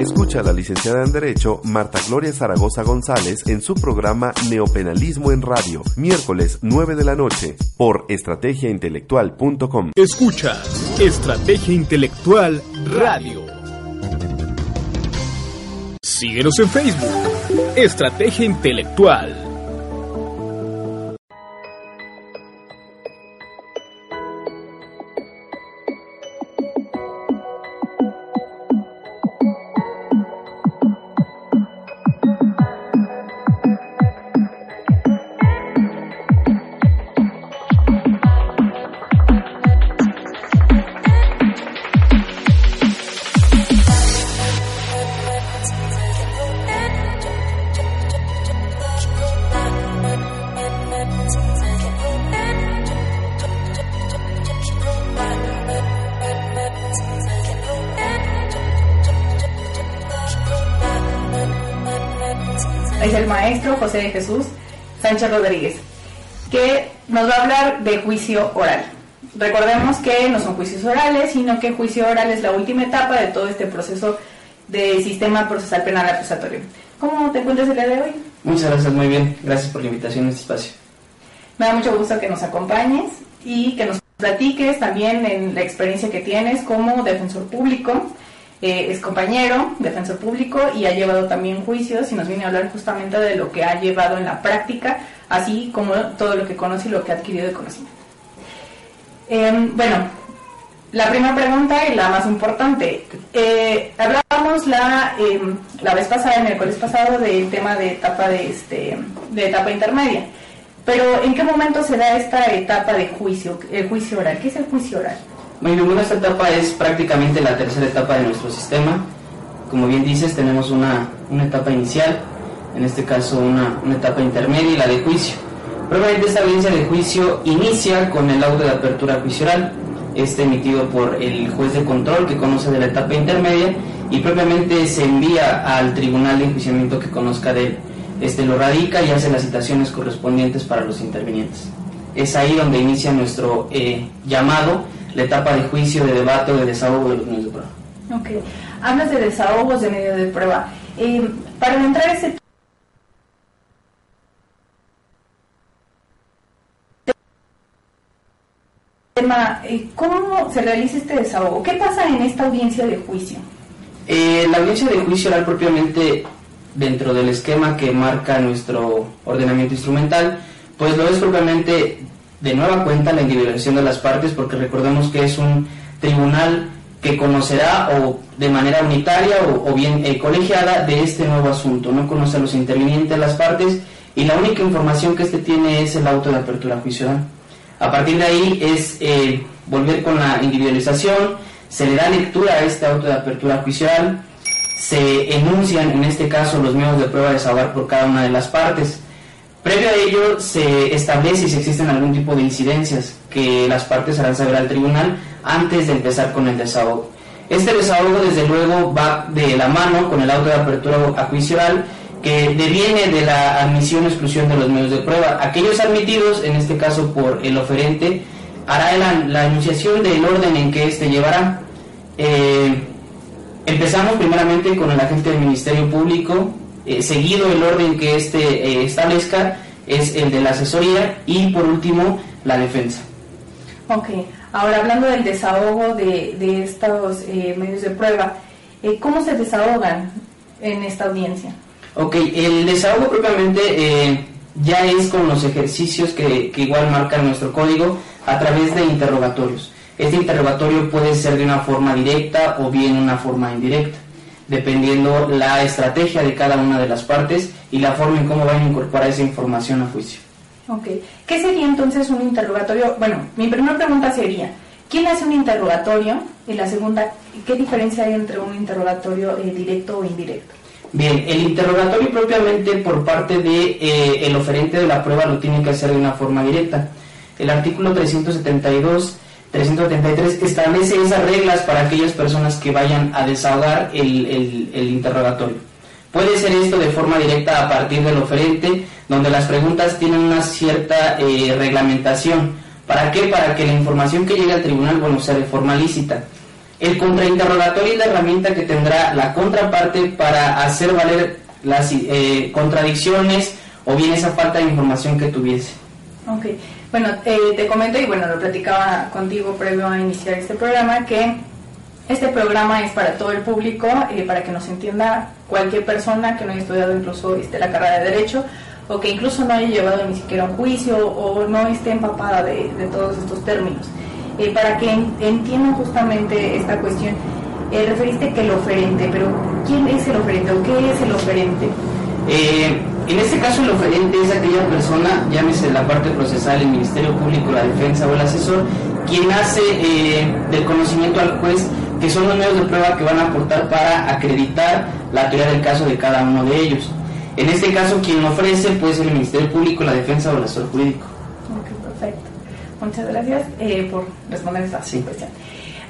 Escucha a la licenciada en Derecho Marta Gloria Zaragoza González en su programa Neopenalismo en Radio, miércoles 9 de la noche, por estrategiaintelectual.com. Escucha Estrategia Intelectual Radio. Síguenos en Facebook, Estrategia Intelectual. Juicio oral. Recordemos que no son juicios orales, sino que juicio oral es la última etapa de todo este proceso del sistema procesal penal acusatorio. ¿Cómo te encuentras el día de hoy? Muchas gracias, muy bien. Gracias por la invitación a este espacio. Me da mucho gusto que nos acompañes y que nos platiques también en la experiencia que tienes como defensor público. Eh, es compañero, defensor público y ha llevado también juicios y nos viene a hablar justamente de lo que ha llevado en la práctica, así como todo lo que conoce y lo que ha adquirido de conocimiento. Em, bueno, la primera pregunta y la más importante. Eh, hablábamos la, em, la vez pasada, el miércoles pasado, del tema de etapa de, este, de etapa intermedia. Pero ¿en qué momento se da esta etapa de juicio, el juicio oral? ¿Qué es el juicio oral? Bueno, bueno, esta etapa es prácticamente la tercera etapa de nuestro sistema. Como bien dices, tenemos una, una etapa inicial, en este caso una, una etapa intermedia y la de juicio. Probablemente esta audiencia de juicio inicia con el auto de apertura juicio oral, este emitido por el juez de control que conoce de la etapa intermedia y propiamente se envía al tribunal de enjuiciamiento que conozca de él. Este lo radica y hace las citaciones correspondientes para los intervinientes. Es ahí donde inicia nuestro eh, llamado la etapa de juicio, de debate o de desahogo de los medios de prueba. Ok. Hablas de desahogos de medio de prueba. Eh, para entrar a ese tema, eh, ¿cómo se realiza este desahogo? ¿Qué pasa en esta audiencia de juicio? Eh, la audiencia de juicio oral propiamente dentro del esquema que marca nuestro ordenamiento instrumental, pues lo es propiamente de nueva cuenta la individualización de las partes, porque recordemos que es un tribunal que conocerá o de manera unitaria o, bien eh, colegiada de este nuevo asunto. No conoce a los intervinientes, las partes, y la única información que éste tiene es el auto de apertura juicial. A partir de ahí es eh, volver con la individualización, se le da lectura a este auto de apertura juicial, se enuncian en este caso los medios de prueba de desahogar por cada una de las partes. Previo a ello se establece si existen algún tipo de incidencias que las partes harán saber al tribunal antes de empezar con el desahogo. Este desahogo desde luego va de la mano con el auto de apertura a que deviene de la admisión o exclusión de los medios de prueba. Aquellos admitidos, en este caso por el oferente, hará la, la enunciación del orden en que éste llevará. Eh, empezamos primeramente con el agente del Ministerio Público, eh, seguido el orden que éste eh, establezca es el de la asesoría y por último la defensa. Ok, ahora hablando del desahogo de, de estos medios de prueba, ¿cómo se desahogan en esta audiencia? Ok, el desahogo propiamente eh, ya es con los ejercicios que, que igual marca nuestro código a través de interrogatorios. Este interrogatorio puede ser de una forma directa o bien una forma indirecta, dependiendo la estrategia de cada una de las partes y la forma en cómo van a incorporar esa información a juicio. Ok, ¿qué sería entonces un interrogatorio? Bueno, mi primera pregunta sería, ¿quién hace un interrogatorio? Y la segunda, ¿qué diferencia hay entre un interrogatorio eh, directo o indirecto? Bien, el interrogatorio propiamente por parte de eh, oferente de la prueba lo tiene que hacer de una forma directa. El artículo 372 373 establece esas reglas para aquellas personas que vayan a desahogar el, el, interrogatorio. Puede ser esto de forma directa a partir del oferente, donde las preguntas tienen una cierta eh, reglamentación. ¿Para qué? Para que la información que llegue al tribunal, bueno, sea de forma lícita. El contrainterrogatorio es la herramienta que tendrá la contraparte para hacer valer las eh, contradicciones o bien esa falta de información que tuviese. Ok, bueno, eh, te comento y bueno, lo platicaba contigo previo a iniciar este programa que este programa es para todo el público, eh, para que nos entienda cualquier persona que no haya estudiado incluso este, la carrera de Derecho o que incluso no haya llevado ni siquiera un juicio o no esté empapada de, de todos estos términos. Eh, para que entiendan justamente esta cuestión. Eh, referiste que el oferente, pero ¿quién es el oferente o qué es el oferente? Eh, en este caso el oferente es aquella persona, llámese la parte procesal, el Ministerio Público, la defensa o el asesor, quien hace del conocimiento al juez que son los medios de prueba que van a aportar para acreditar la teoría del caso de cada uno de ellos. En este caso, quien ofrece puede ser el Ministerio Público, la defensa o el asesor jurídico. Muchas gracias eh, por responder esta cuestión.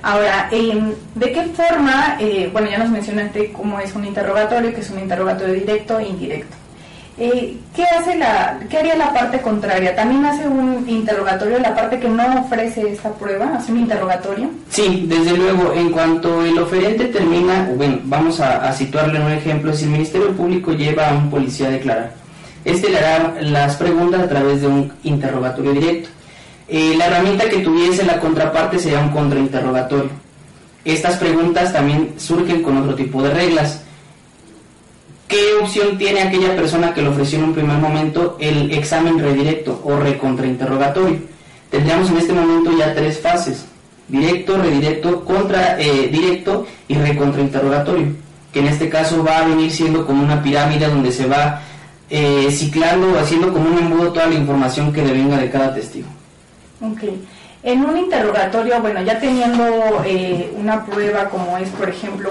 Ahora, em, ¿de qué forma, eh, bueno, ya nos mencionaste cómo es un interrogatorio, que es un interrogatorio directo e indirecto. Eh, ¿qué, hace la, ¿Qué haría la parte contraria? ¿También hace un interrogatorio la parte que no ofrece esta prueba? ¿Hace un interrogatorio? Sí, desde luego. En cuanto el oferente termina, bueno, vamos a, a situarle un ejemplo. Si el Ministerio Público lleva a un policía a declarar, este le hará las preguntas a través de un interrogatorio directo. Eh, la herramienta que tuviese la contraparte sería un contrainterrogatorio. Estas preguntas también surgen con otro tipo de reglas. ¿Qué opción tiene aquella persona que le ofreció en un primer momento el examen redirecto o recontrainterrogatorio? Tendríamos en este momento ya tres fases, directo, redirecto, contra eh, directo y recontrainterrogatorio, que en este caso va a venir siendo como una pirámide donde se va eh, ciclando o haciendo como un embudo toda la información que devenga de cada testigo. Ok. En un interrogatorio, bueno, ya teniendo eh, una prueba como es, por ejemplo,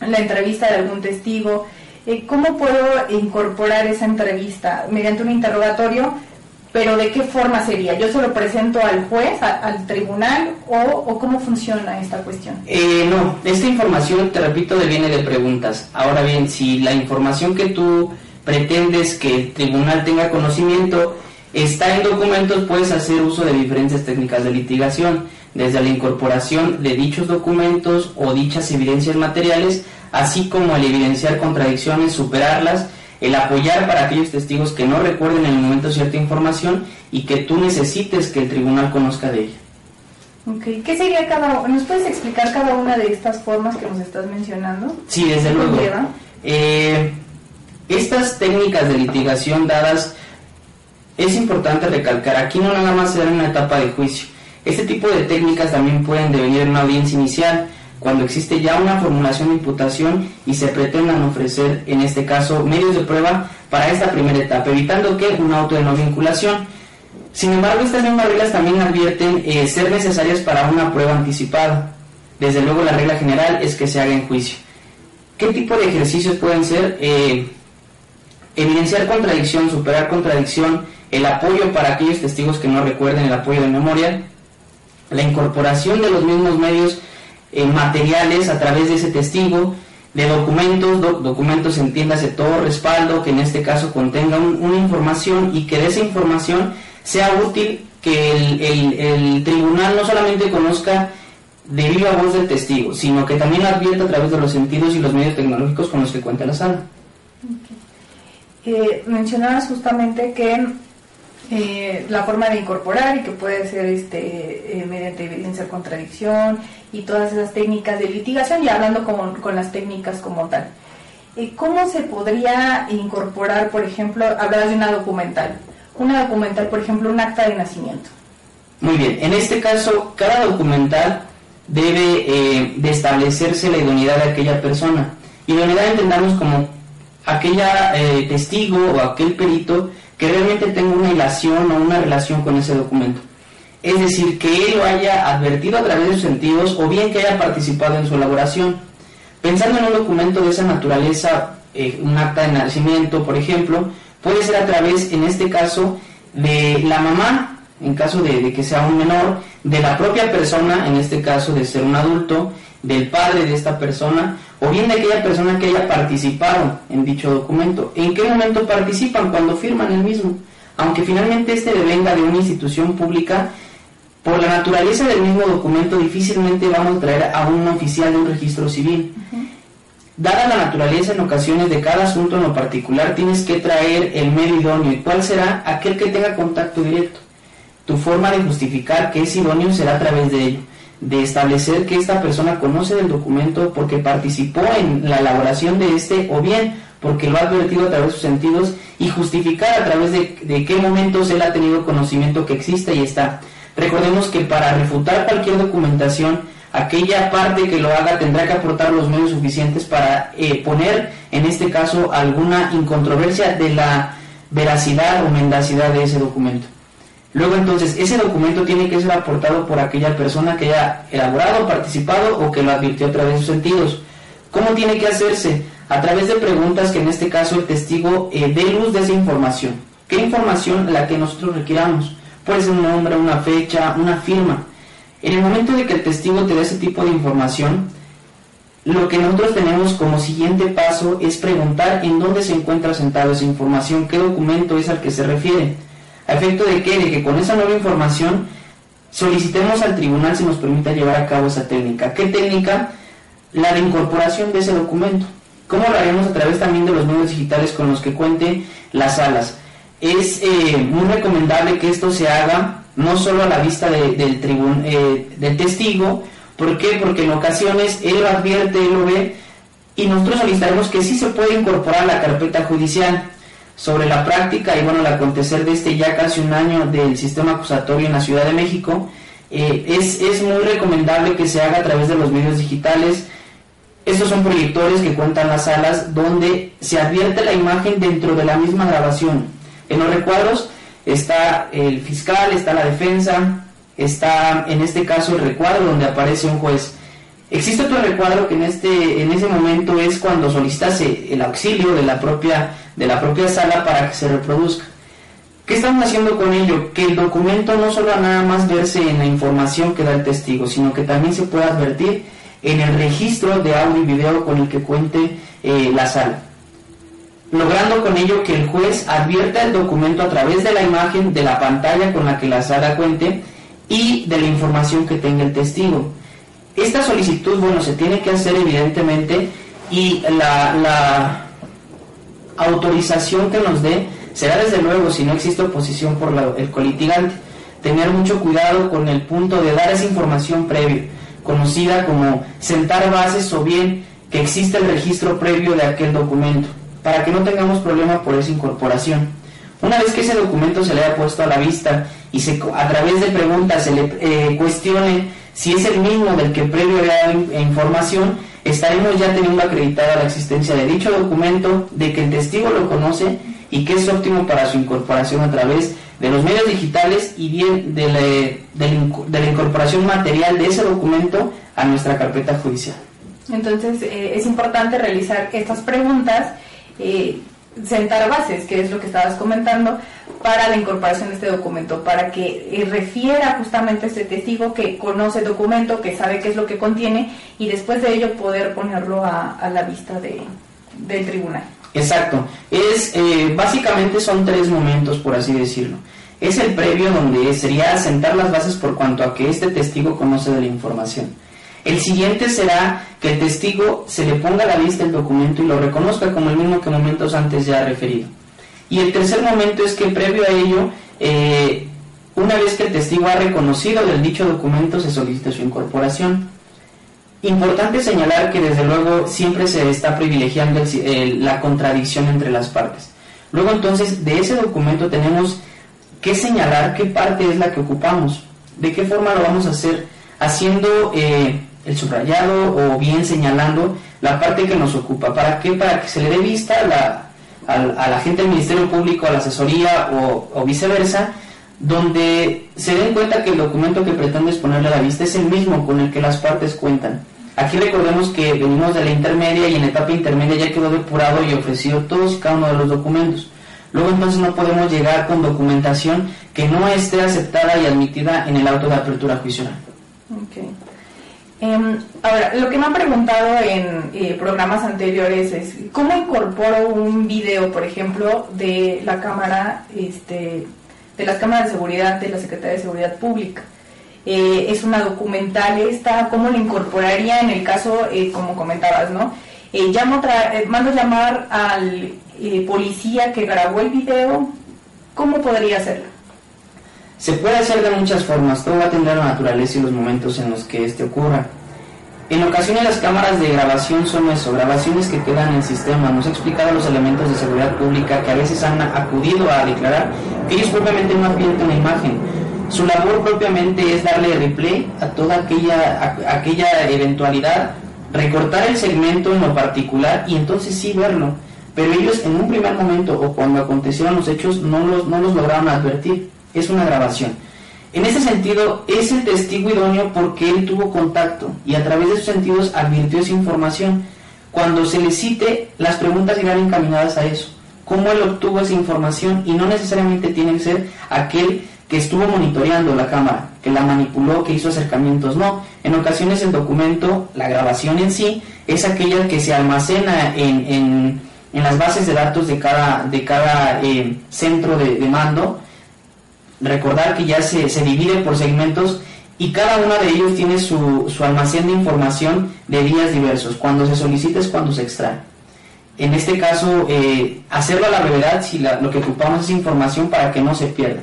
la entrevista de algún testigo, eh, ¿cómo puedo incorporar esa entrevista? ¿Mediante un interrogatorio? ¿Pero de qué forma sería? ¿Yo se lo presento al juez, al tribunal o, cómo funciona esta cuestión? Eh, no, esta información, te repito, viene de preguntas. Ahora bien, si la información que tú pretendes que el tribunal tenga conocimiento está en documentos, puedes hacer uso de diferentes técnicas de litigación, desde la incorporación de dichos documentos o dichas evidencias materiales, así como el evidenciar contradicciones, superarlas, el apoyar para aquellos testigos que no recuerden en el momento cierta información y que tú necesites que el tribunal conozca de ella. Okay. ¿Qué sería cada ¿Nos puedes explicar cada una de estas formas que nos estás mencionando? Sí, desde luego. Eh, estas técnicas de litigación dadas es importante recalcar, aquí no nada más se da una etapa de juicio. Este tipo de técnicas también pueden devenir en una audiencia inicial, cuando existe ya una formulación de imputación y se pretendan ofrecer, en este caso, medios de prueba para esta primera etapa, evitando que un auto de no vinculación. Sin embargo, estas mismas reglas también advierten eh, ser necesarias para una prueba anticipada. Desde luego, la regla general es que se haga en juicio. ¿Qué tipo de ejercicios pueden ser? Eh, evidenciar contradicción, superar contradicción, el apoyo para aquellos testigos que no recuerden el apoyo de memoria, la incorporación de los mismos medios eh, materiales a través de ese testigo, de documentos, documentos entiéndase todo respaldo que en este caso contenga una información y que de esa información sea útil que el, tribunal no solamente conozca de viva voz del testigo, sino que también advierta a través de los sentidos y los medios tecnológicos con los que cuenta la sala. Eh, mencionabas justamente que eh, la forma de incorporar y que puede ser este eh, mediante evidencia de contradicción y todas esas técnicas de litigación y hablando con, las técnicas como tal. Eh, ¿Cómo se podría incorporar, por ejemplo, hablabas de una documental, una documental, por ejemplo, un acta de nacimiento? Muy bien, en este caso, cada documental debe de establecerse la idoneidad de aquella persona. Idoneidad entendamos como aquella testigo o aquel perito que realmente tenga una ilación o una relación con ese documento. es decir, que él lo haya advertido a través de sus sentidos o bien que haya participado en su elaboración. Pensando en un documento de esa naturaleza, eh, un acta de nacimiento, por ejemplo, puede ser a través, en este caso, de la mamá, en caso de, que sea un menor, de la propia persona, en este caso de ser un adulto, del padre de esta persona, o bien de aquella persona que haya participado en dicho documento. ¿En qué momento participan? Cuando firman el mismo. Aunque finalmente este devenga de una institución pública, por la naturaleza del mismo documento difícilmente vamos a traer a un oficial de un registro civil. Dada la naturaleza en ocasiones de cada asunto en lo particular, tienes que traer el medio idóneo. ¿Y cuál será? Aquel que tenga contacto directo. Tu forma de justificar que es idóneo será a través de ello, de establecer que esta persona conoce del documento porque participó en la elaboración de este o bien porque lo ha advertido a través de sus sentidos y justificar a través de, de qué momentos él ha tenido conocimiento que existe y está. Recordemos que para refutar cualquier documentación, aquella parte que lo haga tendrá que aportar los medios suficientes para eh, poner, en este caso, alguna incontroversia de la veracidad o mendacidad de ese documento. Luego entonces, ese documento tiene que ser aportado por aquella persona que haya elaborado, participado o que lo advirtió a través de sus sentidos. ¿Cómo tiene que hacerse? A través de preguntas que en este caso el testigo eh, dé luz de esa información. ¿Qué información la que nosotros requiramos? Puede ser un nombre, una fecha, una firma. En el momento de que el testigo te dé ese tipo de información, lo que nosotros tenemos como siguiente paso es preguntar en dónde se encuentra sentado esa información, qué documento es al que se refiere. A efecto de que, de que con esa nueva información solicitemos al tribunal si nos permita llevar a cabo esa técnica. ¿Qué técnica? La de incorporación de ese documento. ¿Cómo lo haremos? A través también de los medios digitales con los que cuente las salas es eh, muy recomendable que esto se haga no solo a la vista del, eh, del testigo, ¿por qué? Porque en ocasiones él lo advierte, él lo ve, y nosotros solicitaremos que sí se puede incorporar a la carpeta judicial sobre la práctica y bueno, el acontecer de este ya casi un año del sistema acusatorio en la Ciudad de México, eh, es, es muy recomendable que se haga a través de los medios digitales. Estos son proyectores que cuentan las salas donde se advierte la imagen dentro de la misma grabación en los recuadros está el fiscal, está la defensa, está en este caso el recuadro donde aparece un juez. Existe otro recuadro que en este en ese momento es cuando solicitase el auxilio de la propia de la propia sala para que se reproduzca. ¿Qué estamos haciendo con ello? Que el documento no solo nada más verse en la información que da el testigo, sino que también se pueda advertir en el registro de audio y video con el que cuente eh, la sala logrando con ello que el juez advierta el documento a través de la imagen de la pantalla con la que la sala cuente y de la información que tenga el testigo. Esta solicitud, bueno, se tiene que hacer evidentemente y la, autorización que nos dé será desde luego si no existe oposición por el colitigante. Tener mucho cuidado con el punto de dar esa información previa, conocida como sentar bases o bien que exista el registro previo de aquel documento para que no tengamos problema por esa incorporación. Una vez que ese documento se le haya puesto a la vista y se, a través de preguntas se le eh, cuestione si es el mismo del que previo había información, estaremos ya teniendo acreditada la existencia de dicho documento, de que el testigo lo conoce y que es óptimo para su incorporación a través de los medios digitales y bien de la, de la incorporación material de ese documento a nuestra carpeta judicial. Entonces eh, es importante realizar estas preguntas eh, sentar bases, que es lo que estabas comentando, para la incorporación de este documento, para que eh, refiera justamente a este testigo que conoce el documento, que sabe qué es lo que contiene y después de ello poder ponerlo a, la vista de, del tribunal. Exacto. Es, eh, básicamente son tres momentos, por así decirlo. Es el previo donde sería sentar las bases por cuanto a que este testigo conoce de la información. El siguiente será que el testigo se le ponga a la vista el documento y lo reconozca como el mismo que momentos antes ya referido. Y el tercer momento es que previo a ello, eh, una vez que el testigo ha reconocido del dicho documento, se solicita su incorporación. Importante señalar que desde luego siempre se está privilegiando la contradicción entre las partes. Luego entonces de ese documento tenemos que señalar qué parte es la que ocupamos, de qué forma lo vamos a hacer, haciendo eh, el subrayado o bien señalando la parte que nos ocupa. ¿Para qué? Para que se le dé vista la, a, la gente del Ministerio Público, a la asesoría o, viceversa, donde se den cuenta que el documento que pretende exponerle a la vista es el mismo con el que las partes cuentan. Aquí recordemos que venimos de la intermedia y en la etapa intermedia ya quedó depurado y ofrecido todos y cada uno de los documentos. Luego entonces no podemos llegar con documentación que no esté aceptada y admitida en el auto de apertura juicial. Okay. Em, ahora, lo que me han preguntado en eh, programas anteriores es cómo incorporo un video, por ejemplo, de la cámara, este, de las cámaras de seguridad de la Secretaría de Seguridad Pública. Eh, es una documental esta, ¿cómo lo incorporaría en el caso, eh, como comentabas, ¿no? llamo mando llamar al policía que grabó el video, ¿cómo podría hacerlo? Se puede hacer de muchas formas, todo va a tener la naturaleza y los momentos en los que este ocurra. En ocasiones las cámaras de grabación son eso, grabaciones que quedan en el sistema. Nos ha explicado los elementos de seguridad pública que a veces han acudido a declarar que ellos propiamente no advierten la imagen. Su labor propiamente es darle replay a toda aquella, aquella eventualidad, recortar el segmento en lo particular y entonces sí verlo. Pero ellos en un primer momento o cuando acontecieron los hechos no los, no los lograron advertir es una grabación. En ese sentido, es el testigo idóneo porque él tuvo contacto y a través de sus sentidos advirtió esa información. Cuando se le cite, las preguntas irán encaminadas a eso. ¿Cómo él obtuvo esa información? Y no necesariamente tiene que ser aquel que estuvo monitoreando la cámara, que la manipuló, que hizo acercamientos. No, en ocasiones el documento, la grabación en sí, es aquella que se almacena en, en, las bases de datos de cada, de cada eh, centro de, de mando recordar que ya se, se divide por segmentos y cada uno de ellos tiene su, su, almacén de información de días diversos. Cuando se solicita es cuando se extrae. En este caso, eh, hacerlo a la brevedad si lo que ocupamos es información para que no se pierda.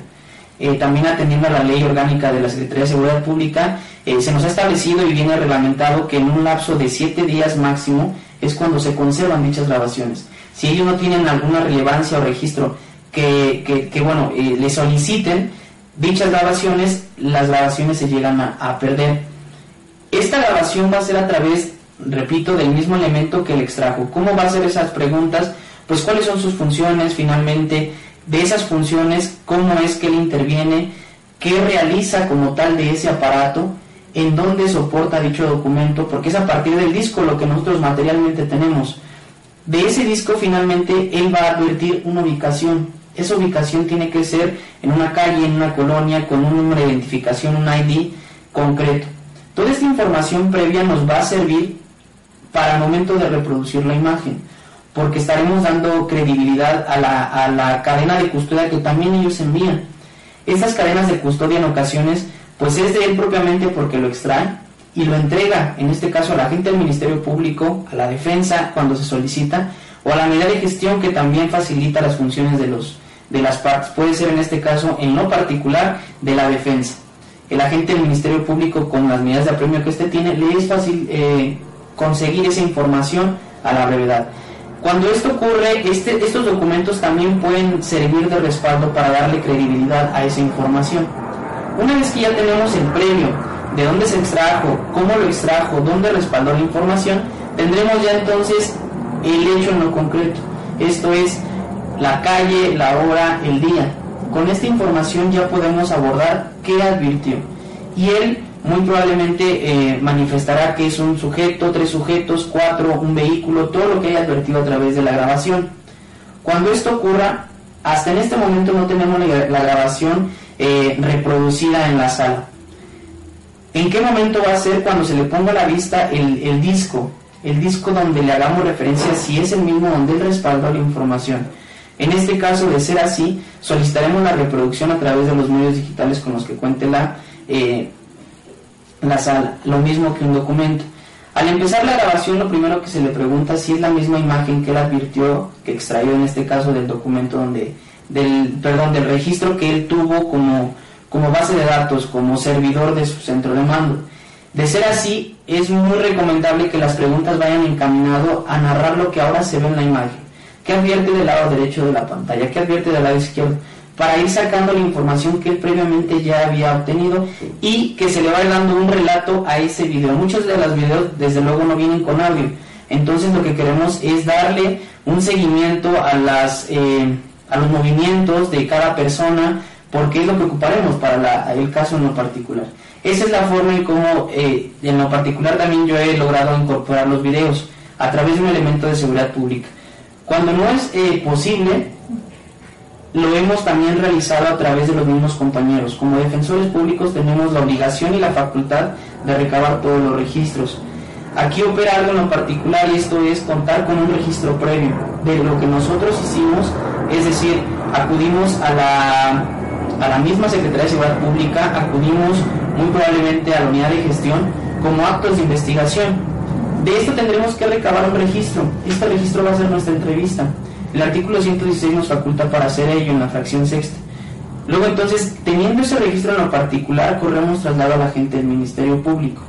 Eh, también atendiendo a la ley orgánica de la Secretaría de Seguridad Pública, eh, se nos ha establecido y viene reglamentado que en un lapso de siete días máximo es cuando se conservan dichas grabaciones. Si ellos no tienen alguna relevancia o registro que, que, bueno, eh, le soliciten dichas grabaciones, las grabaciones se llegan a, perder. Esta grabación va a ser a través, repito, del mismo elemento que el extrajo. ¿Cómo va a ser esas preguntas? Pues cuáles son sus funciones finalmente, de esas funciones, cómo es que él interviene, qué realiza como tal de ese aparato, en dónde soporta dicho documento, porque es a partir del disco lo que nosotros materialmente tenemos. De ese disco finalmente él va a advertir una ubicación, esa ubicación tiene que ser en una calle, en una colonia, con un número de identificación, un ID concreto. Toda esta información previa nos va a servir para el momento de reproducir la imagen, porque estaremos dando credibilidad a la, a la cadena de custodia que también ellos envían. Estas cadenas de custodia en ocasiones, pues es de él propiamente porque lo extrae y lo entrega, en este caso a la gente del Ministerio Público, a la defensa cuando se solicita, o a la medida de gestión que también facilita las funciones de los, de las partes. Puede ser en este caso, en lo particular, de la defensa. El agente del Ministerio Público, con las medidas de apremio que éste tiene, le es fácil eh, conseguir esa información a la brevedad. Cuando esto ocurre, este, estos documentos también pueden servir de respaldo para darle credibilidad a esa información. Una vez que ya tenemos el previo de dónde se extrajo, cómo lo extrajo, dónde respaldó la información, tendremos ya entonces el hecho en lo concreto. Esto es la calle, la hora, el día. Con esta información ya podemos abordar qué advirtió. Y él muy probablemente eh, manifestará que es un sujeto, tres sujetos, cuatro, un vehículo, todo lo que haya advertido a través de la grabación. Cuando esto ocurra, hasta en este momento no tenemos la, grabación eh, reproducida en la sala. ¿En qué momento va a ser cuando se le ponga a la vista el, el disco? El disco donde le hagamos referencia si es el mismo donde él respaldó la información. En este caso, de ser así, solicitaremos la reproducción a través de los medios digitales con los que cuente la, eh, la sala, lo mismo que un documento. Al empezar la grabación, lo primero que se le pregunta si es la misma imagen que él advirtió, que extrayó en este caso del documento donde, del, perdón, del registro que él tuvo como, como base de datos, como servidor de su centro de mando. De ser así, es muy recomendable que las preguntas vayan encaminado a narrar lo que ahora se ve en la imagen. ¿Qué advierte del lado derecho de la pantalla? ¿Qué advierte del lado izquierdo? Para ir sacando la información que él previamente ya había obtenido y que se le vaya dando un relato a ese video. Muchos de los videos, desde luego, no vienen con audio. Entonces, lo que queremos es darle un seguimiento a, las, eh, a los movimientos de cada persona porque es lo que ocuparemos para el caso en lo particular. Esa es la forma en cómo, eh, en lo particular también yo he logrado incorporar los videos a través de un elemento de seguridad pública. Cuando no es eh, posible, lo hemos también realizado a través de los mismos compañeros. Como defensores públicos tenemos la obligación y la facultad de recabar todos los registros. Aquí opera algo en lo particular y esto es contar con un registro previo de lo que nosotros hicimos, es decir, acudimos a la, a la misma Secretaría de Seguridad Pública, acudimos muy probablemente a la unidad de gestión como actos de investigación. De esto tendremos que recabar un registro. Este registro va a ser nuestra entrevista. El artículo 116 nos faculta para hacer ello en la fracción sexta. Luego entonces, teniendo ese registro en lo particular, corremos traslado a la gente del Ministerio Público.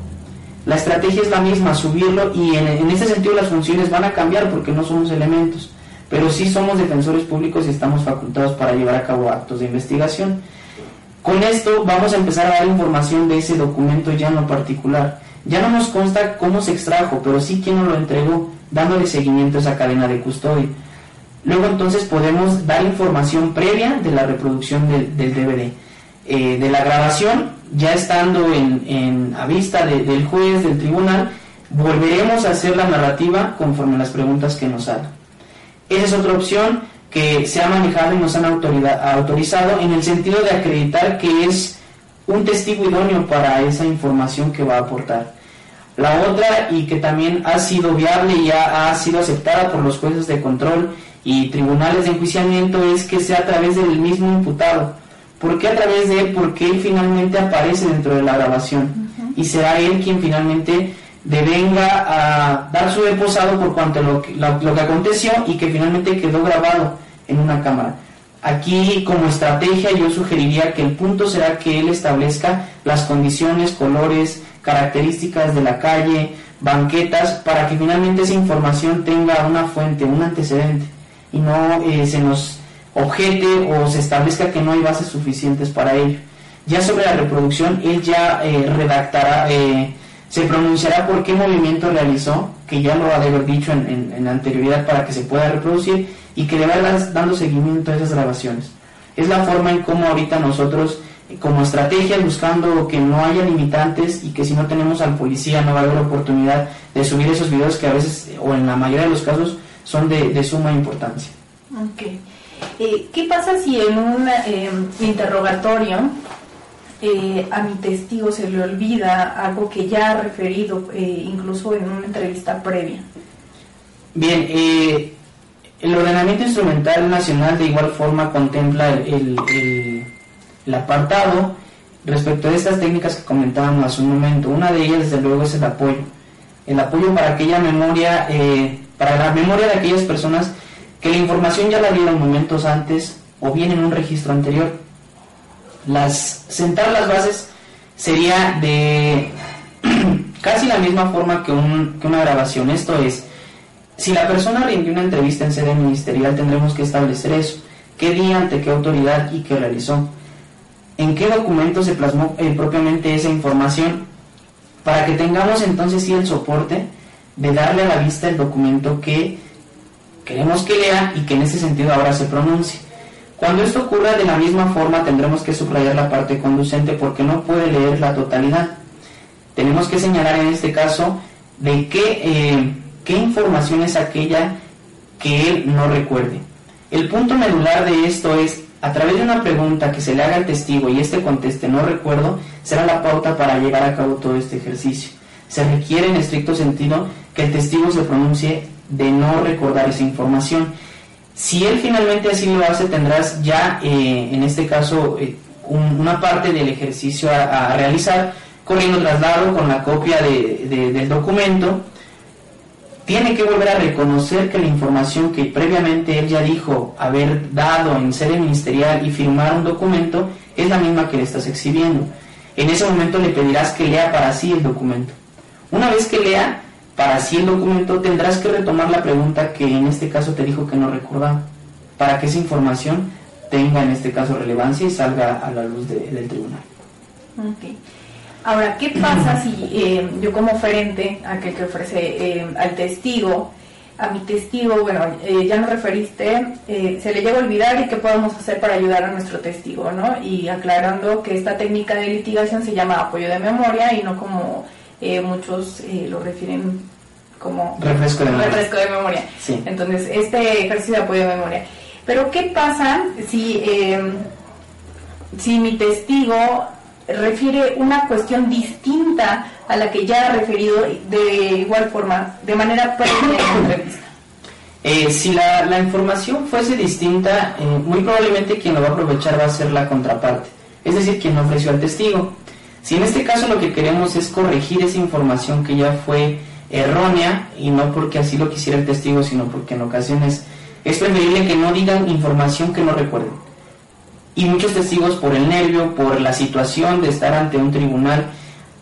La estrategia es la misma, subirlo y en, en ese sentido las funciones van a cambiar porque no somos elementos, pero sí somos defensores públicos y estamos facultados para llevar a cabo actos de investigación. Con esto vamos a empezar a dar información de ese documento ya en lo particular. Ya no nos consta cómo se extrajo, pero sí quién nos lo entregó, dándole seguimiento a esa cadena de custodia. Luego entonces podemos dar información previa de la reproducción del, DVD. Eh, de la grabación, ya estando en, a vista del juez, del tribunal, volveremos a hacer la narrativa conforme a las preguntas que nos hagan. Esa es otra opción que se ha manejado y nos han autorizado en el sentido de acreditar que es un testigo idóneo para esa información que va a aportar. La otra, y que también ha sido viable y ha sido aceptada por los jueces de control y tribunales de enjuiciamiento, es que sea a través del mismo imputado. ¿Por qué a través de él? Porque él finalmente aparece dentro de la grabación y será él quien finalmente devenga a dar su deposado por cuanto lo, lo, que aconteció y que finalmente quedó grabado en una cámara. Aquí como estrategia yo sugeriría que el punto será que él establezca las condiciones, colores, características de la calle, banquetas, para que finalmente esa información tenga una fuente, un antecedente y no eh, se nos objete o se establezca que no hay bases suficientes para ello. Ya sobre la reproducción, él ya eh, redactará, eh, se pronunciará por qué movimiento realizó, que ya lo ha de haber dicho en, en, anterioridad para que se pueda reproducir y que le va dando seguimiento a esas grabaciones. Es la forma en cómo ahorita nosotros, como estrategia, buscando que no haya limitantes y que si no tenemos al policía no va a haber oportunidad de subir esos videos que a veces, o en la mayoría de los casos, son de, suma importancia. Okay. Eh, ¿Qué pasa si en un em, interrogatorio eh, a mi testigo se le olvida algo que ya ha referido, eh, incluso en una entrevista previa? Bien, el ordenamiento instrumental nacional de igual forma contempla el, el, apartado respecto de estas técnicas que comentábamos hace un momento. Una de ellas, desde luego, es el apoyo. El apoyo para aquella memoria, para la memoria de aquellas personas que la información ya la dieron momentos antes o bien en un registro anterior. Las, sentar las bases sería de casi la misma forma que, que una grabación. Esto es, si la persona rindió una entrevista en sede ministerial, tendremos que establecer eso. ¿Qué día, ante qué autoridad y qué realizó? ¿En qué documento se plasmó eh, propiamente esa información? Para que tengamos entonces sí el soporte de darle a la vista el documento que queremos que lea y que en ese sentido ahora se pronuncie. Cuando esto ocurra de la misma forma tendremos que subrayar la parte conducente porque no puede leer la totalidad. Tenemos que señalar en este caso de qué, eh, qué información es aquella que él no recuerde. El punto medular de esto es, a través de una pregunta que se le haga al testigo y este conteste no recuerdo, será la pauta para llevar a cabo todo este ejercicio. Se requiere en estricto sentido que el testigo se pronuncie de no recordar esa información. Si él finalmente así lo hace, tendrás ya, eh, en este caso, eh, una parte del ejercicio a, realizar, corriendo traslado con la copia del documento. Tiene que volver a reconocer que la información que previamente él ya dijo haber dado en sede ministerial y firmar un documento es la misma que le estás exhibiendo. En ese momento le pedirás que lea para sí el documento. Una vez que lea, para así el documento tendrás que retomar la pregunta que en este caso te dijo que no recordaba, para que esa información tenga en este caso relevancia y salga a la luz del tribunal. Okay. Ahora, ¿qué pasa si eh, yo como oferente, aquel que ofrece eh, al testigo, a mi testigo, bueno, eh, ya nos referiste, eh, se le llega a olvidar y qué podemos hacer para ayudar a nuestro testigo, ¿no? Y aclarando que esta técnica de litigación se llama apoyo de memoria y no como eh, muchos lo refieren como refresco de memoria. Refresco de memoria. Entonces, este ejercicio de apoyo de memoria. Pero, ¿qué pasa si, si mi testigo refiere una cuestión distinta a la que ya ha referido de igual forma, de manera previa en entrevista. Eh, si la, información fuese distinta, eh, muy probablemente quien lo va a aprovechar va a ser la contraparte, es decir, quien ofreció al testigo. Si en este caso lo que queremos es corregir esa información que ya fue errónea, y no porque así lo quisiera el testigo, sino porque en ocasiones es preferible que no digan información que no recuerden y muchos testigos por el nervio, por la situación de estar ante un tribunal,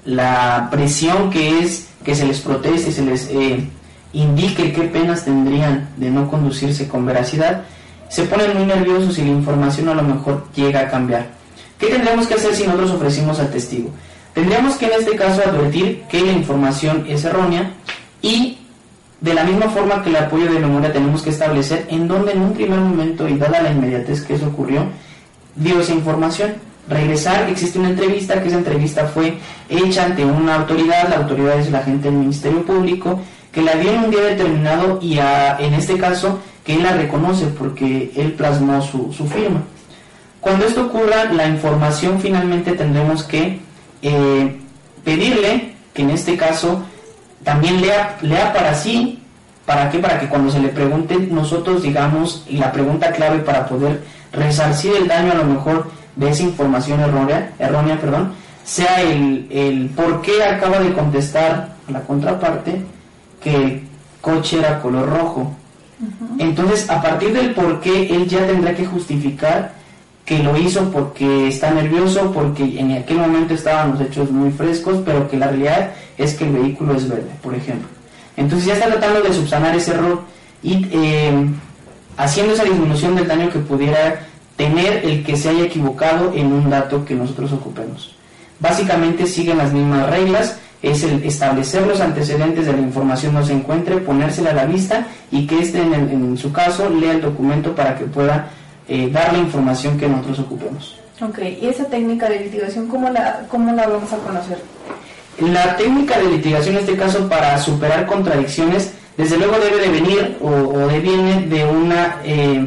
la presión que es que se les proteste, se les eh, indique qué penas tendrían de no conducirse con veracidad, se ponen muy nerviosos y la información a lo mejor llega a cambiar. ¿Qué tendríamos que hacer si nosotros ofrecimos al testigo? Tendríamos que en este caso advertir que la información es errónea y de la misma forma que el apoyo de memoria tenemos que establecer en donde en un primer momento y dada la inmediatez que eso ocurrió, dio esa información. Regresar, existe una entrevista, que esa entrevista fue hecha ante una autoridad, la autoridad es la gente del Ministerio Público, que la dio en un día determinado y en este caso que él la reconoce porque él plasmó su, firma. Cuando esto ocurra, la información finalmente tendremos que eh, pedirle que en este caso también lea, lea para sí, ¿para qué? Para que cuando se le pregunte nosotros digamos, y la pregunta clave para poder resarcir el daño a lo mejor de esa información errónea, errónea perdón, sea el, el por qué acaba de contestar a la contraparte que el coche era color rojo. Entonces, a partir del por qué, él ya tendrá que justificar que lo hizo porque está nervioso, porque en aquel momento estaban los hechos muy frescos, pero que la realidad es que el vehículo es verde, por ejemplo. Entonces ya está tratando de subsanar ese error y eh, haciendo esa disminución del daño que pudiera tener el que se haya equivocado en un dato que nosotros ocupemos. Básicamente siguen las mismas reglas, es el establecer los antecedentes de la información no se encuentre, ponérsela a la vista y que éste en, su caso lea el documento para que pueda eh, dar la información que nosotros ocupemos. Ok, ¿y esa técnica de litigación cómo la, cómo la vamos a conocer? La técnica de litigación en este caso para superar contradicciones desde luego debe de venir o, o viene de una, eh,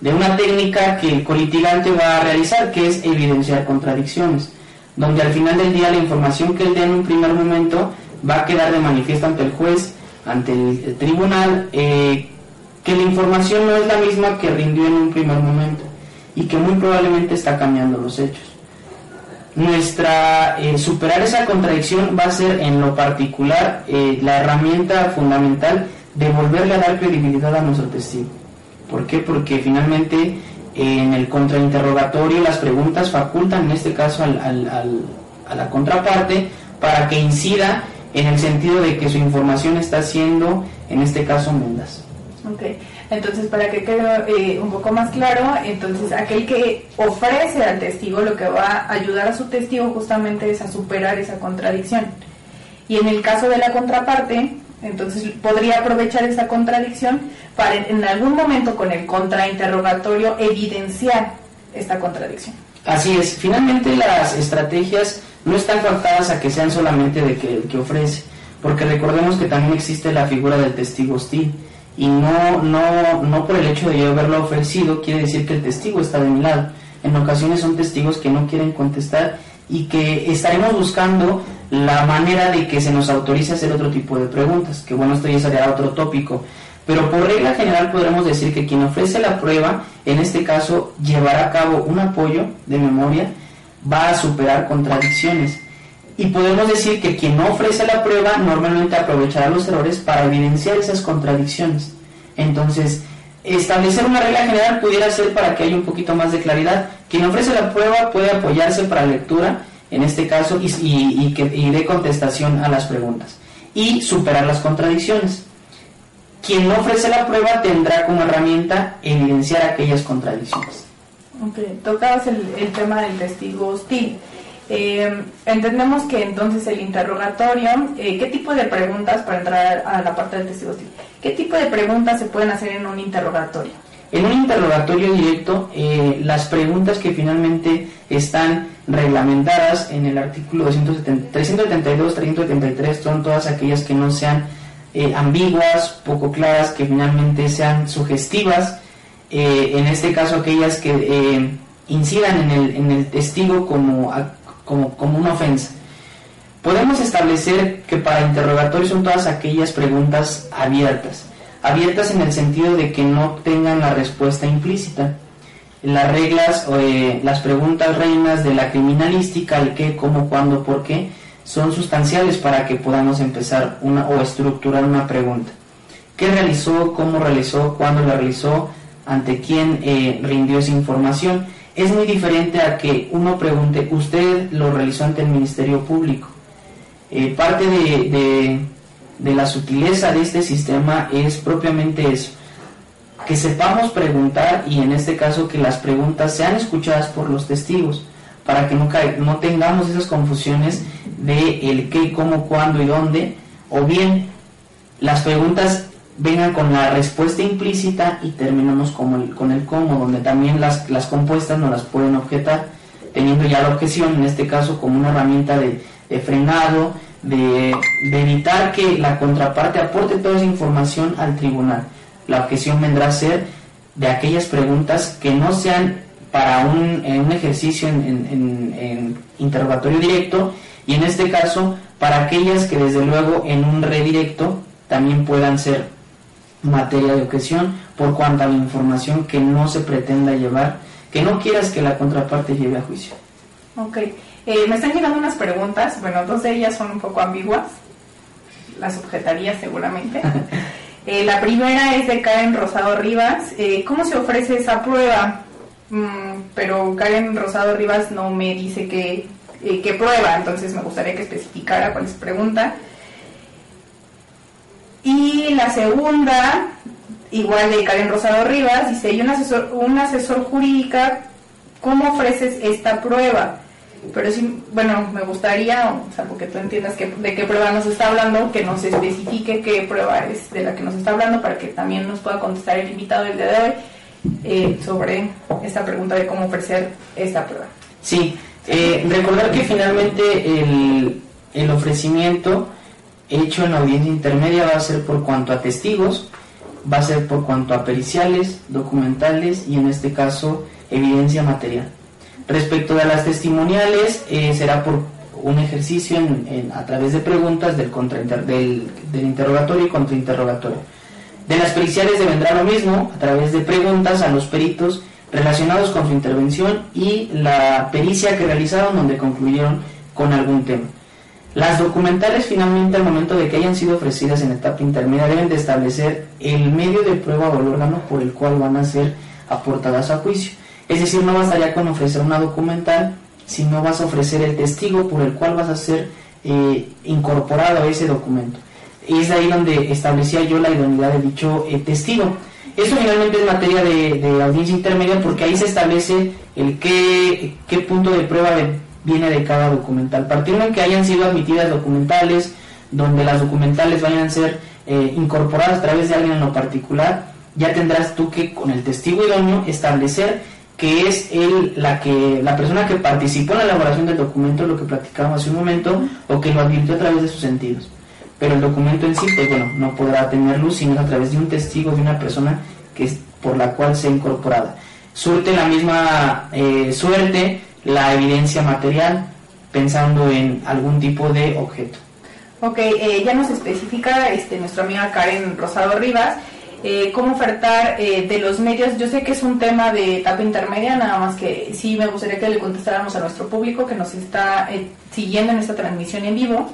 de una técnica que el colitigante va a realizar, que es evidenciar contradicciones, donde al final del día la información que él dé en un primer momento va a quedar de manifiesto ante el juez, ante el, tribunal, eh, que la información no es la misma que rindió en un primer momento y que muy probablemente está cambiando los hechos. Nuestra eh, superar esa contradicción va a ser en lo particular eh, la herramienta fundamental de volverle a dar credibilidad a nuestro testigo. ¿Por qué? Porque finalmente en el contrainterrogatorio las preguntas facultan en este caso a la contraparte para que incida en el sentido de que su información está siendo en este caso mendas. Okay. Entonces, para que quede eh, un poco más claro, entonces aquel que ofrece al testigo lo que va a ayudar a su testigo justamente es a superar esa contradicción. Y en el caso de la contraparte, entonces podría aprovechar esa contradicción para en algún momento con el contrainterrogatorio evidenciar esta contradicción. Así es, finalmente las estrategias no están faltadas a que sean solamente de que que ofrece, porque recordemos que también existe la figura del testigo hostil y no, no, no por el hecho de yo haberlo ofrecido quiere decir que el testigo está de mi lado. En ocasiones son testigos que no quieren contestar y que estaremos buscando la manera de que se nos autorice hacer otro tipo de preguntas, que bueno, esto ya sería otro tópico. Pero por regla general podremos decir que quien ofrece la prueba, en este caso, llevará a cabo un apoyo de memoria, va a superar contradicciones y podemos decir que quien no ofrece la prueba normalmente aprovechará los errores para evidenciar esas contradicciones. Entonces, establecer una regla general pudiera ser para que haya un poquito más de claridad. Quien ofrece la prueba puede apoyarse para lectura, en este caso, y, y, que, y dé contestación a las preguntas. Y superar las contradicciones. Quien no ofrece la prueba tendrá como herramienta evidenciar aquellas contradicciones. Ok, tocabas el, el tema del testigo hostil. Eh, entendemos que entonces el interrogatorio, eh, ¿qué tipo de preguntas, para entrar a la parte del testigo, qué tipo de preguntas se pueden hacer en un interrogatorio? En un interrogatorio directo, eh, las preguntas que finalmente están reglamentadas en el artículo 372, 373 son todas aquellas que no sean eh, ambiguas, poco claras, que finalmente sean sugestivas, eh, en este caso aquellas que incidan en el, en el testigo como, como, como una ofensa. Podemos establecer que para interrogatorio son todas aquellas preguntas abiertas abiertas en el sentido de que no tengan la respuesta implícita. Las reglas o eh, las preguntas reinas de la criminalística, el qué, cómo, cuándo, por qué, son sustanciales para que podamos empezar una o estructurar una pregunta. ¿Qué realizó? ¿Cómo realizó? ¿Cuándo la realizó? ¿Ante quién eh, rindió esa información? Es muy diferente a que uno pregunte, ¿usted lo realizó ante el Ministerio Público? Eh, parte de de la sutileza de este sistema es propiamente eso, que sepamos preguntar y en este caso que las preguntas sean escuchadas por los testigos, para que no, no tengamos esas confusiones de el qué, cómo, cuándo y dónde, o bien las preguntas vengan con la respuesta implícita y terminamos con el, con el cómo, donde también las, las compuestas no las pueden objetar, teniendo ya la objeción, en este caso como una herramienta de, de frenado, de, evitar que la contraparte aporte toda esa información al tribunal. La objeción vendrá a ser de aquellas preguntas que no sean para un, un ejercicio en, interrogatorio directo y en este caso para aquellas que desde luego en un redirecto también puedan ser materia de objeción por cuanto a la información que no se pretenda llevar, que no quieras que la contraparte lleve a juicio. Okay. Eh, me están llegando unas preguntas, bueno, dos de ellas son un poco ambiguas, las objetaría seguramente. Eh, la primera es de Karen Rosado Rivas, eh, ¿cómo se ofrece esa prueba? Mm, pero Karen Rosado Rivas no me dice qué, qué prueba, entonces me gustaría que especificara cuál es su pregunta. Y la segunda, igual de Karen Rosado Rivas, dice, ¿y un asesor, un asesor jurídica, cómo ofreces esta prueba? pero sí, bueno, me gustaría, o sea, porque tú entiendas que, de qué prueba nos está hablando, que nos especifique qué prueba es de la que nos está hablando para que también nos pueda contestar el invitado del día de hoy eh, sobre esta pregunta de cómo ofrecer esta prueba. Sí, eh, recordar que finalmente el, el ofrecimiento hecho en audiencia intermedia va a ser por cuanto a testigos, va a ser por cuanto a periciales, documentales y en este caso evidencia material. Respecto de las testimoniales, eh, será por un ejercicio a través de preguntas del, contra, del, interrogatorio y contrainterrogatorio. De las periciales vendrá lo mismo, a través de preguntas a los peritos relacionados con su intervención y la pericia que realizaron donde concluyeron con algún tema. Las documentales finalmente al momento de que hayan sido ofrecidas en etapa intermedia deben de establecer el medio de prueba o el órgano por el cual van a ser aportadas a juicio. Es decir, no bastaría con ofrecer una documental, sino vas a ofrecer el testigo por el cual vas a ser eh, incorporado a ese documento. Y es ahí donde establecía yo la idoneidad de dicho eh, testigo. Esto finalmente es materia de, audiencia intermedia porque ahí se establece el qué, qué punto de prueba viene de cada documental. Partiendo en que hayan sido admitidas documentales, donde las documentales vayan a ser eh, incorporadas a través de alguien en lo particular, ya tendrás tú que con el testigo idóneo establecer que es él, la, que, la persona que participó en la elaboración del documento, lo que platicábamos hace un momento, o que lo advirtió a través de sus sentidos. Pero el documento en sí, pues bueno, no podrá tener luz sino a través de un testigo, de una persona que por la cual se ha incorporado. Surte la misma eh, suerte la evidencia material, pensando en algún tipo de objeto. Ok, eh, ya nos especifica este, nuestra amiga Karen Rosado Rivas eh, cómo ofertar eh, de los medios. Yo sé que es un tema de etapa intermedia, nada más que sí me gustaría que le contestáramos a nuestro público que nos está eh, siguiendo en esta transmisión en vivo.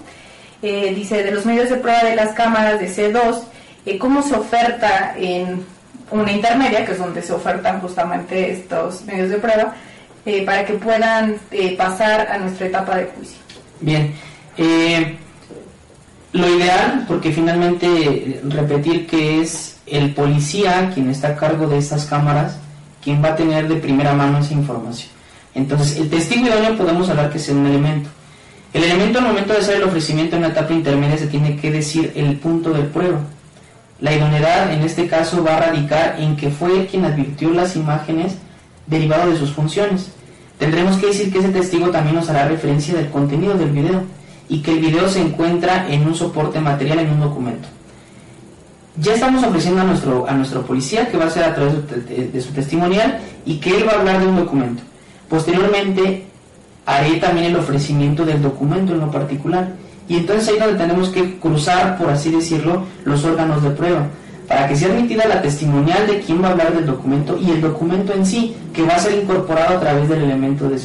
dice, de los medios de prueba de las cámaras de C2, ¿cómo se oferta en una intermedia, que es donde se ofertan justamente estos medios de prueba, para que puedan pasar a nuestra etapa de juicio? Bien. lo ideal, porque finalmente repetir que es el policía, quien está a cargo de estas cámaras, quien va a tener de primera mano esa información. Entonces, el testigo idóneo podemos hablar que es un elemento. El elemento al momento de hacer el ofrecimiento en una etapa intermedia se tiene que decir el punto de prueba. La idoneidad en este caso va a radicar en que fue quien advirtió las imágenes derivado de sus funciones. Tendremos que decir que ese testigo también nos hará referencia del contenido del video y que el video se encuentra en un soporte material, en un documento. Ya estamos ofreciendo a nuestro, a nuestro policía que va a ser a través de, su testimonial y que él va a hablar de un documento. Posteriormente haré también el ofrecimiento del documento en lo particular. Y entonces ahí donde tenemos que cruzar, por así decirlo, los órganos de prueba, para que sea admitida la testimonial de quién va a hablar del documento y el documento en sí, que va a ser incorporado a través del elemento de,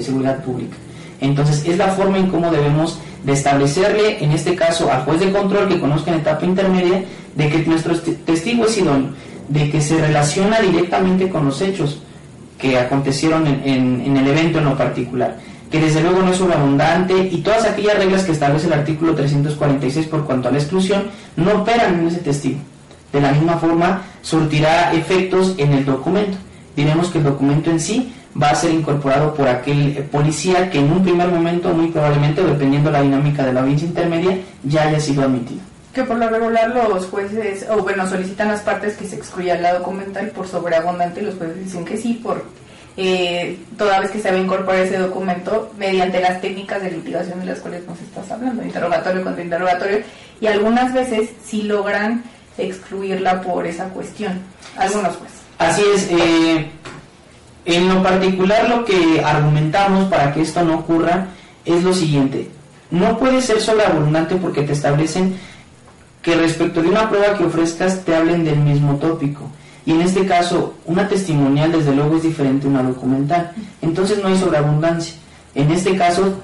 seguridad pública. Entonces es la forma en cómo debemos de establecerle, en este caso, al juez de control que conozca en etapa intermedia, de que nuestro testigo es idóneo, de que se relaciona directamente con los hechos que acontecieron en, en, el evento en lo particular, que desde luego no es sobreabundante y todas aquellas reglas que establece el artículo 346 por cuanto a la exclusión no operan en ese testigo. De la misma forma, surtirá efectos en el documento. Diremos que el documento en sí va a ser incorporado por aquel policía que en un primer momento, muy probablemente, dependiendo de la dinámica de la audiencia intermedia, ya haya sido admitido. Que por lo regular los jueces, o bueno, solicitan las partes que se excluya la documental por sobreabundante y los jueces dicen que sí, por eh, toda vez que se va a incorporar ese documento mediante las técnicas de litigación de las cuales nos estás hablando, interrogatorio contra interrogatorio, y algunas veces sí logran excluirla por esa cuestión, algunos jueces. Así es, eh, en lo particular lo que argumentamos para que esto no ocurra es lo siguiente, no puede ser sobreabundante porque te establecen que respecto de una prueba que ofrezcas te hablen del mismo tópico. Y en este caso, una testimonial desde luego es diferente a una documental. Entonces no hay sobreabundancia. En este caso,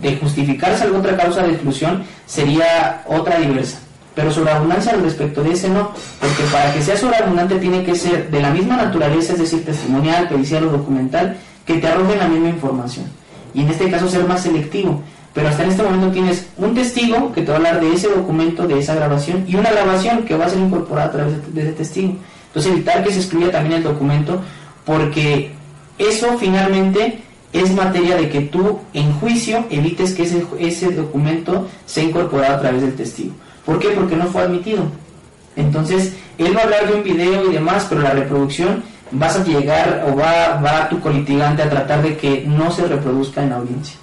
de justificarse alguna otra causa de exclusión sería otra diversa. Pero sobreabundancia al respecto de ese no, porque para que sea sobreabundante tiene que ser de la misma naturaleza, es decir, testimonial, pericial o documental, que te arrojen la misma información. Y en este caso ser más selectivo. Pero hasta en este momento tienes un testigo que te va a hablar de ese documento, de esa grabación, y una grabación que va a ser incorporada a través de, ese testigo. Entonces evitar que se excluya también el documento, porque eso finalmente es materia de que tú en juicio evites que ese, ese documento sea incorporado a través del testigo. ¿Por qué? Porque no fue admitido. Entonces, él va a hablar de un video y demás, pero la reproducción vas a llegar o va, va tu colitigante a tratar de que no se reproduzca en la audiencia.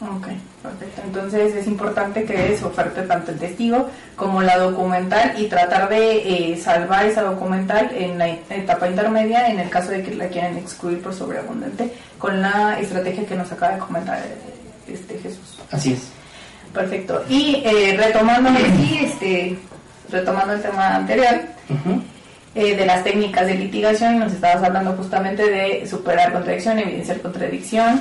Ok. Perfecto. Entonces es importante que se oferte tanto el testigo como la documental y tratar de eh, salvar esa documental en la etapa intermedia en el caso de que la quieran excluir por sobreabundante con la estrategia que nos acaba de comentar este Jesús. Así es. Perfecto. Y eh, retomando aquí, este, retomando el tema anterior. Eh, de las técnicas de litigación, nos estabas hablando justamente de superar contradicción, evidenciar contradicción,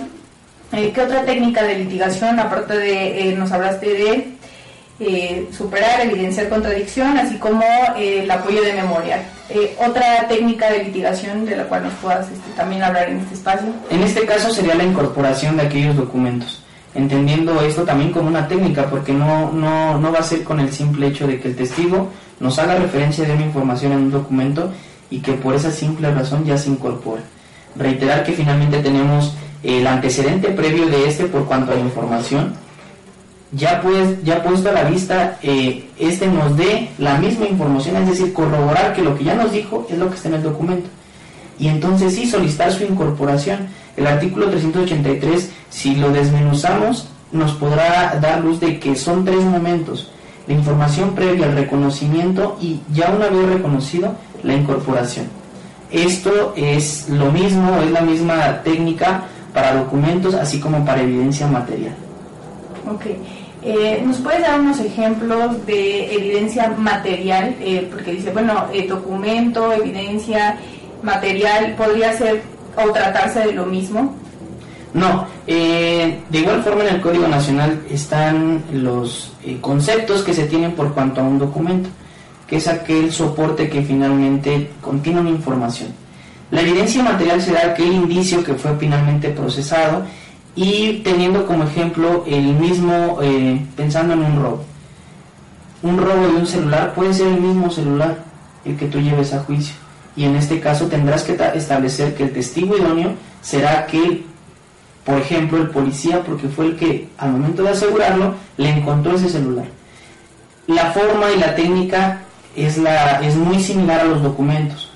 eh, ¿Qué otra técnica de litigación, aparte de, eh, nos hablaste de eh, superar, evidenciar contradicción, así como el apoyo de memoria? ¿Otra técnica de litigación de la cual nos puedas este, también hablar en este espacio? En este caso sería la incorporación de aquellos documentos entendiendo esto también como una técnica, porque no, no, no va a ser con el simple hecho de que el testigo nos haga referencia de una información en un documento y que por esa simple razón ya se incorpore. Reiterar que finalmente tenemos el antecedente previo de este por cuanto a la información, ya, pues, ya puesto a la vista, eh, este nos dé la misma información, es decir, corroborar que lo que ya nos dijo es lo que está en el documento. Y entonces sí, solicitar su incorporación. El artículo 383, si lo desmenuzamos, nos podrá dar luz de que son tres momentos. La información previa, al reconocimiento y ya una vez reconocido, la incorporación. Esto es lo mismo, es la misma técnica para documentos, así como para evidencia material. Ok. Eh, ¿Nos puedes dar unos ejemplos de evidencia material? Eh, porque dice, bueno, eh, documento, evidencia material, ¿podría ser o tratarse de lo mismo? No, de igual forma en el Código Nacional están los conceptos que se tienen por cuanto a un documento, que es aquel soporte que finalmente contiene una información. La evidencia material será aquel indicio que fue finalmente procesado y teniendo como ejemplo el mismo, eh, pensando en un robo. Un robo de un celular puede ser el mismo celular el que tú lleves a juicio. Y en este caso tendrás que establecer que el testigo idóneo será aquel por ejemplo, el policía, porque fue el que al momento de asegurarlo le encontró ese celular. La forma y la técnica es, la, es muy similar a los documentos.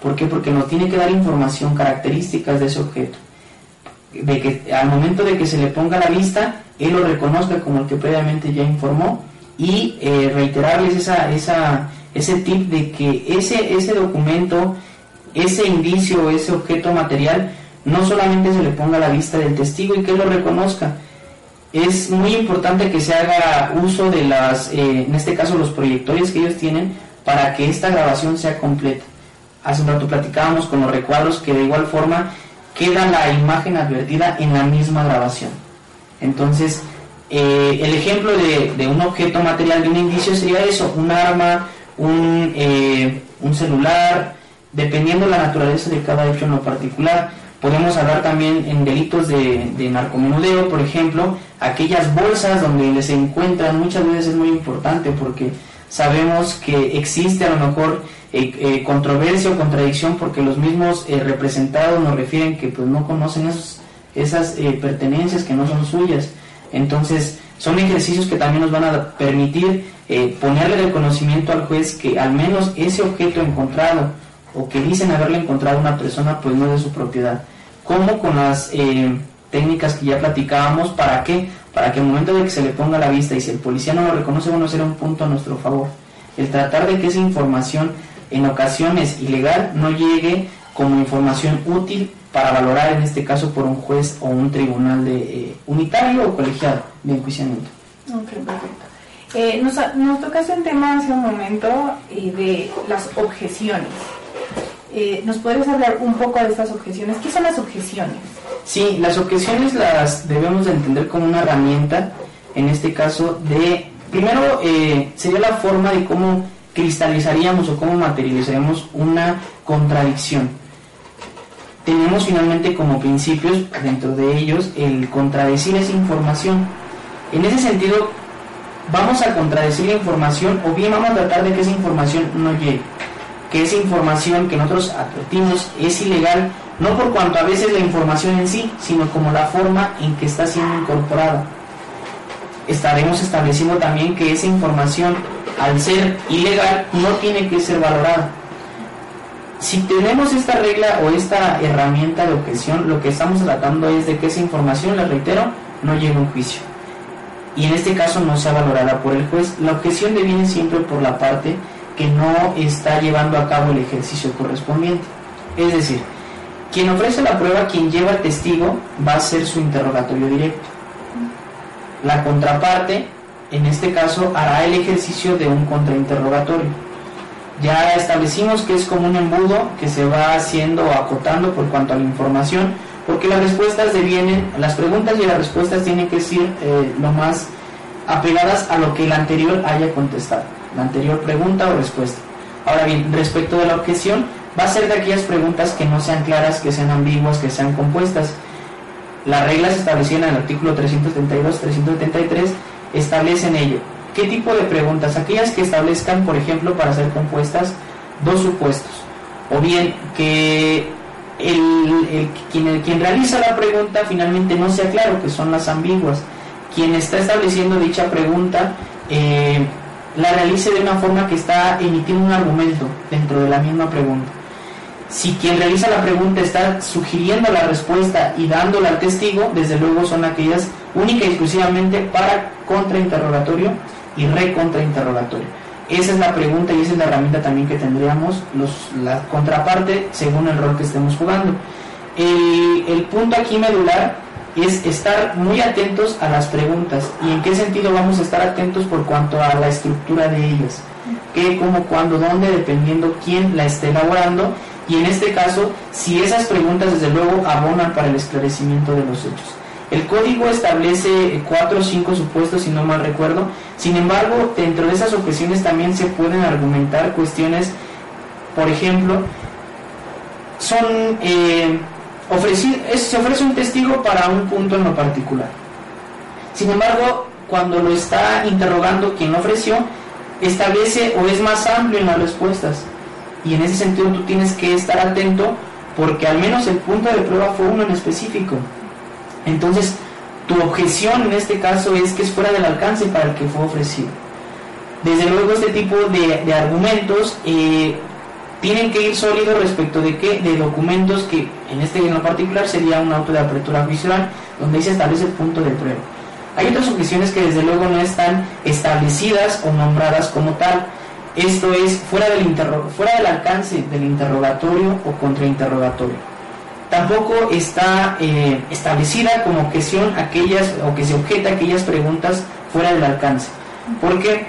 ¿Por qué? Porque nos tiene que dar información, características de ese objeto. De que al momento de que se le ponga la vista, él lo reconozca como el que previamente ya informó y eh, reiterarles esa, esa, ese tip de que ese, ese documento, ese indicio, ese objeto material, no solamente se le ponga a la vista del testigo y que lo reconozca. Es muy importante que se haga uso de las, eh, en este caso los proyectores que ellos tienen, para que esta grabación sea completa. Hace un rato platicábamos con los recuadros que de igual forma queda la imagen advertida en la misma grabación. Entonces, eh, el ejemplo de, un objeto material de un indicio sería eso, un arma, un, eh, un celular, dependiendo de la naturaleza de cada hecho en lo particular. Podemos hablar también en delitos de, de narcomenudeo, por ejemplo, aquellas bolsas donde se encuentran, muchas veces es muy importante porque sabemos que existe a lo mejor eh, controversia o contradicción porque los mismos representados nos refieren que pues no conocen esos, esas pertenencias que no son suyas. Entonces, son ejercicios que también nos van a permitir eh, ponerle el conocimiento al juez que al menos ese objeto encontrado o que dicen haberle encontrado una persona, pues no es de su propiedad. Como con las eh, técnicas que ya platicábamos, ¿para qué? Para que el momento de que se le ponga la vista y si el policía no lo reconoce, bueno, será un punto a nuestro favor. El tratar de que esa información en ocasiones ilegal no llegue como información útil para valorar en este caso por un juez o un tribunal de eh, unitario o colegiado de enjuiciamiento. Ok, perfecto. Eh, nos, nos tocaste un tema hace un momento eh, de las objeciones. ¿Nos podrías hablar un poco de estas objeciones? ¿Qué son las objeciones? Sí, las objeciones las debemos de entender como una herramienta, en este caso, de, primero sería la forma de cómo cristalizaríamos o cómo materializaríamos una contradicción tenemos finalmente como principios, dentro de ellos, el contradecir esa información. En ese sentido, vamos a contradecir la información o bien vamos a tratar de que esa información no llegue. Que esa información que nosotros advertimos es ilegal, no por cuanto a veces la información en sí, sino como la forma en que está siendo incorporada. Estaremos estableciendo también que esa información, al ser ilegal, no tiene que ser valorada si tenemos esta regla o esta herramienta de objeción, lo que estamos tratando es de que esa información, les reitero, no llegue a un juicio. Y en este caso no sea valorada por el juez. La objeción deviene siempre por la parte que no está llevando a cabo el ejercicio correspondiente. Es decir, quien ofrece la prueba, quien lleva el testigo, va a ser su interrogatorio directo. La contraparte, en este caso, hará el ejercicio de un contrainterrogatorio ya establecimos que es como un embudo que se va haciendo o acotando por cuanto a la información, porque las respuestas devienen, las preguntas y las respuestas tienen que ser eh, lo más apegadas a lo que el anterior haya contestado, la anterior pregunta o respuesta. Ahora bien, respecto de la objeción, va a ser de aquellas preguntas que no sean claras, que sean ambiguas, que sean compuestas. Las reglas establecidas en el artículo 372-373 establecen ello ¿Qué tipo de preguntas? Aquellas que establezcan, por ejemplo, para ser compuestas, dos supuestos. O bien que el, quien, quien, realiza la pregunta finalmente no sea claro, que son las ambiguas. Quien está estableciendo dicha pregunta eh, la realice de una forma que está emitiendo un argumento dentro de la misma pregunta. Si quien realiza la pregunta está sugiriendo la respuesta y dándola al testigo, desde luego son aquellas única y exclusivamente para contrainterrogatorio y recontrainterrogatorio. Esa es la pregunta y esa es la herramienta también que tendríamos la contraparte según el rol que estemos jugando. El, punto aquí medular es estar muy atentos a las preguntas. ¿Y en qué sentido vamos a estar atentos por cuanto a la estructura de ellas? ¿Qué, cómo, cuándo, dónde? Dependiendo quién la esté elaborando. Y en este caso, si esas preguntas desde luego abonan para el esclarecimiento de los hechos. El código establece cuatro o cinco supuestos, si no mal recuerdo. Sin embargo, dentro de esas objeciones también se pueden argumentar cuestiones, por ejemplo, son eh, se ofrece un testigo para un punto en lo particular. Sin embargo, cuando lo está interrogando quien lo ofreció, establece o es más amplio en las respuestas. Y en ese sentido tú tienes que estar atento porque al menos el punto de prueba fue uno en específico Entonces, tu objeción en este caso es que es fuera del alcance para el que fue ofrecido. Desde luego este tipo de, argumentos eh, tienen que ir sólidos respecto de qué, de documentos que en este en particular sería un auto de apertura visual donde se establece el punto de prueba. Hay otras objeciones que desde luego no están establecidas o nombradas como tal. Esto es fuera del, fuera del alcance del interrogatorio o contrainterrogatorio. Tampoco está eh, establecida como objeción aquellas o que se objeta aquellas preguntas fuera del alcance. ¿Por qué?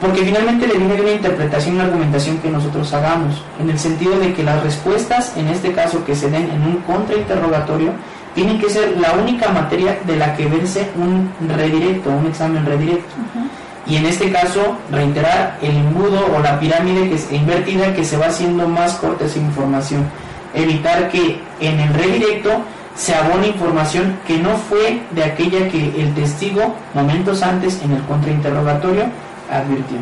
Porque finalmente le viene de una interpretación y una argumentación que nosotros hagamos, en el sentido de que las respuestas, en este caso que se den en un contrainterrogatorio, tienen que ser la única materia de la que verse un redirecto, un examen redirecto. Y en este caso, reiterar el embudo o la pirámide que es invertida que se va haciendo más corta esa información. Evitar que en el redirecto se abone información que no fue de aquella que el testigo momentos antes en el contrainterrogatorio advirtió.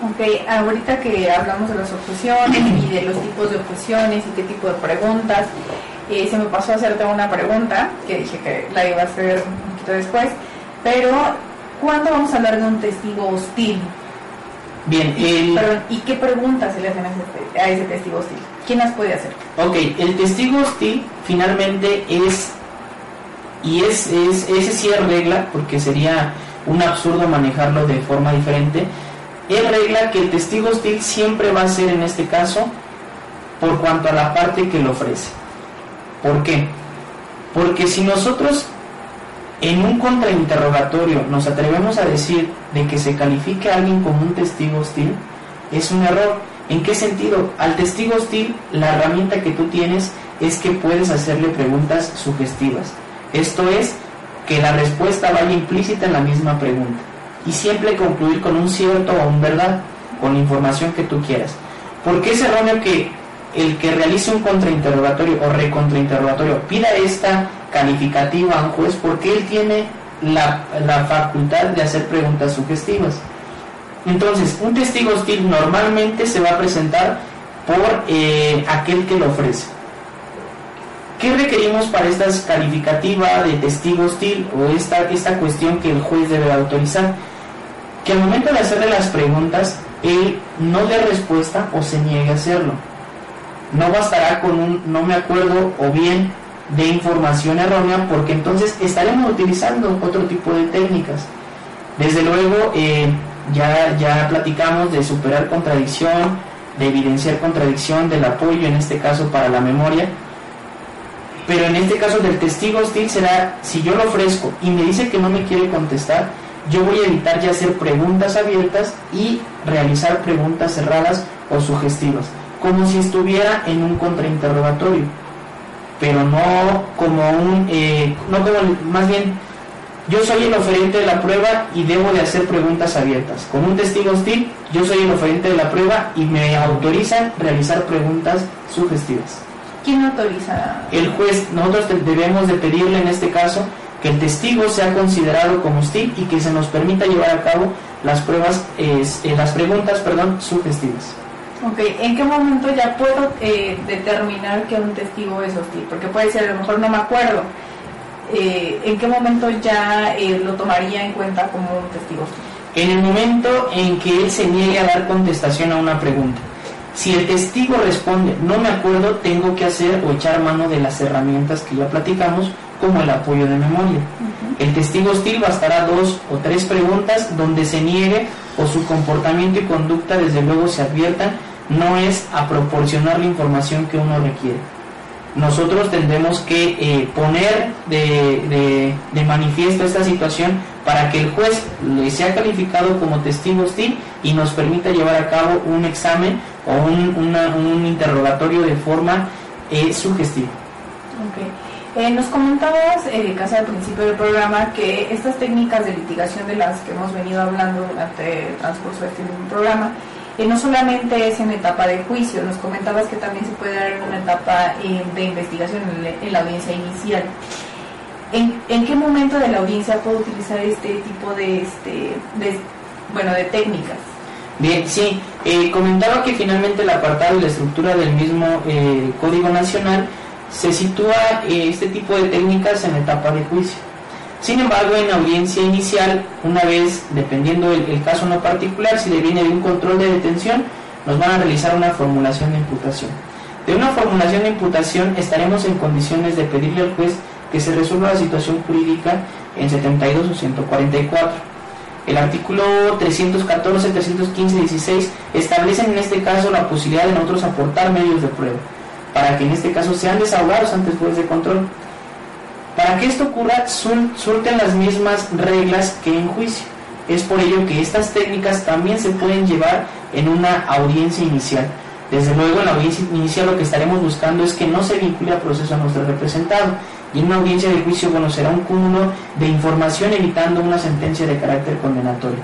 Ok, ahorita que hablamos de las objeciones y de los tipos de objeciones y qué tipo de preguntas, eh, se me pasó a hacerte una pregunta que dije que la iba a hacer un poquito después, pero ¿cuándo vamos a hablar de un testigo hostil? Bien, ¿y qué preguntas se le hacen a ese, testigo hostil? ¿Quién las puede hacer? Ok, el testigo hostil finalmente es, y es, es ese sí es regla, porque sería un absurdo manejarlo de forma diferente, es regla que el testigo hostil siempre va a ser en este caso por cuanto a la parte que lo ofrece. ¿Por qué? Porque si nosotros en un contrainterrogatorio nos atrevemos a decir de que se califique a alguien como un testigo hostil, es un error. ¿En qué sentido? Al testigo hostil, la herramienta que tú tienes es que puedes hacerle preguntas sugestivas. Esto es, que la respuesta vaya implícita en la misma pregunta. Y siempre concluir con un cierto o un verdad, con la información que tú quieras. ¿Por qué es erróneo que el que realice un contrainterrogatorio o recontrainterrogatorio pida esta calificativa a un juez porque él tiene la, facultad de hacer preguntas sugestivas. Entonces, un testigo hostil normalmente se va a presentar por eh, aquel que lo ofrece. ¿Qué requerimos para esta calificativa de testigo hostil o esta, esta cuestión que el juez debe autorizar? Que al momento de hacerle las preguntas, él no dé respuesta o se niegue a hacerlo. No bastará con un no me acuerdo o bien de información errónea porque entonces estaremos utilizando otro tipo de técnicas. Desde luego, eh, ya, ya platicamos de superar contradicción, de evidenciar contradicción, del apoyo en este caso para la memoria, pero en este caso del testigo hostil será, si yo lo ofrezco y me dice que no me quiere contestar, yo voy a evitar ya hacer preguntas abiertas y realizar preguntas cerradas o sugestivas, como si estuviera en un contrainterrogatorio pero no como un, eh, no como, más bien, yo soy el oferente de la prueba y debo de hacer preguntas abiertas. Con un testigo hostil, yo soy el oferente de la prueba y me autorizan realizar preguntas sugestivas. ¿Quién autoriza? El juez, nosotros debemos de pedirle en este caso que el testigo sea considerado como hostil y que se nos permita llevar a cabo las pruebas, eh, las preguntas, perdón, sugestivas. Ok, ¿en qué momento ya puedo eh, determinar que un testigo es hostil? Porque puede ser, a lo mejor no me acuerdo. Eh, ¿En qué momento ya eh, lo tomaría en cuenta como un testigo? En el momento en que él se niegue a dar contestación a una pregunta. Si el testigo responde, no me acuerdo, tengo que hacer o echar mano de las herramientas que ya platicamos, como el apoyo de memoria. El testigo hostil bastará dos o tres preguntas donde se niegue o su comportamiento y conducta desde luego se adviertan no es a proporcionar la información que uno requiere. Nosotros tendremos que eh, poner de, manifiesto esta situación para que el juez le sea calificado como testigo hostil y nos permita llevar a cabo un examen o un, interrogatorio de forma eh, sugestiva. Eh, nos comentabas, eh, casi al principio del programa, que estas técnicas de litigación de las que hemos venido hablando durante el transcurso de este programa, eh, no solamente es en etapa de juicio, nos comentabas que también se puede dar en una etapa eh, de investigación en, la audiencia inicial. ¿En, qué momento de la audiencia puedo utilizar este tipo de, este, bueno, de técnicas? Bien, sí, comentaba que finalmente el apartado y la estructura del mismo Código Nacional se sitúa eh, este tipo de técnicas en etapa de juicio. Sin embargo, en audiencia inicial, una vez, dependiendo el, caso no particular, si le viene de un control de detención, nos van a realizar una formulación de imputación. De una formulación de imputación estaremos en condiciones de pedirle al juez que se resuelva la situación jurídica en 72 o 144. El artículo 314, 315 y 16 establecen en este caso la posibilidad de nosotros aportar medios de prueba, para que en este caso sean desahogados ante el juez de control. Para que esto ocurra, surten las mismas reglas que en juicio. Es por ello que estas técnicas también se pueden llevar en una audiencia inicial. Desde luego, en la audiencia inicial lo que estaremos buscando es que no se vincule al proceso a nuestro representado, y en una audiencia de juicio conocerá un cúmulo de información evitando una sentencia de carácter condenatorio.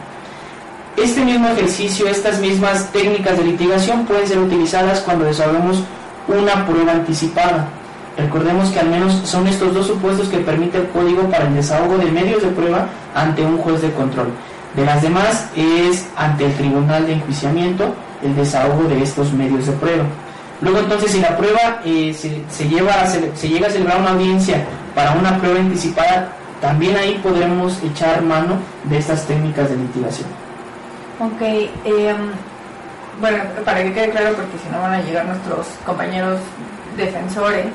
Este mismo ejercicio, estas mismas técnicas de litigación pueden ser utilizadas cuando desarrollamos una prueba anticipada. Recordemos que al menos son estos dos supuestos que permite el código para el desahogo de medios de prueba ante un juez de control. De las demás es ante el tribunal de enjuiciamiento el desahogo de estos medios de prueba. Luego entonces si la prueba eh, se, lleva se llega a celebrar una audiencia para una prueba anticipada, también ahí podremos echar mano de estas técnicas de litigación. Ok, em, bueno, para que quede claro, porque si no van a llegar nuestros compañeros defensores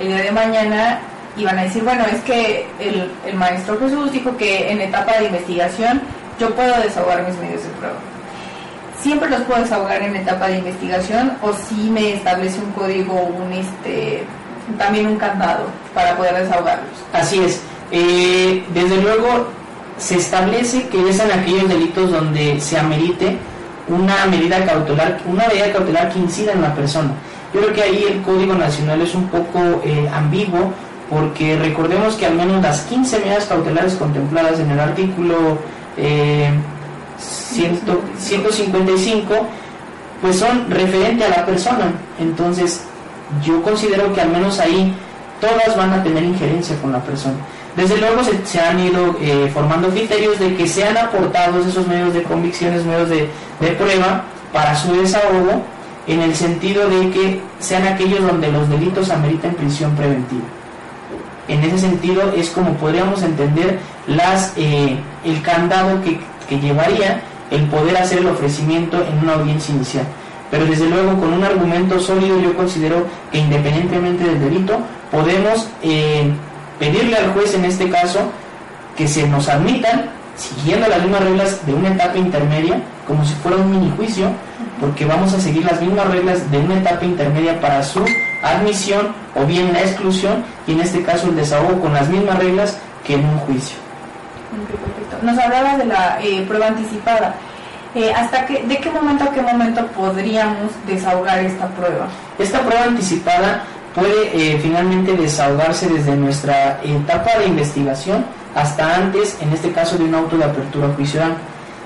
el día de mañana y van a decir, bueno, es que el, el maestro Jesús dijo que en etapa de investigación yo puedo desahogar mis medios de prueba siempre los puedo desahogar en etapa de investigación o si me establece un código, un este, también un candado para poder desahogarlos. Así es. Eh, desde luego se establece que es en aquellos delitos donde se amerite una medida cautelar, una medida cautelar que incida en la persona. Yo creo que ahí el Código Nacional es un poco eh, ambiguo porque recordemos que al menos las 15 medidas cautelares contempladas en el artículo eh, 155, pues son referente a la persona. Entonces, yo considero que al menos ahí todas van a tener injerencia con la persona. Desde luego se, han ido eh, formando criterios de que sean aportados esos medios de convicciones, medios de, de prueba para su desahogo, en el sentido de que sean aquellos donde los delitos ameriten prisión preventiva. En ese sentido es como podríamos entender las, eh, el candado que, que llevaría el poder hacer el ofrecimiento en una audiencia inicial. Pero desde luego con un argumento sólido yo considero que independientemente del delito podemos eh, pedirle al juez en este caso que se nos admitan siguiendo las mismas reglas de una etapa intermedia como si fuera un mini juicio porque vamos a seguir las mismas reglas de una etapa intermedia para su admisión o bien la exclusión y en este caso el desahogo con las mismas reglas que en un juicio. Nos hablaba de la eh, prueba anticipada. Eh, ¿hasta que, ¿De qué momento a qué momento podríamos desahogar esta prueba? Esta prueba anticipada puede eh, finalmente desahogarse desde nuestra etapa de investigación hasta antes, en este caso, de un auto de apertura judicial.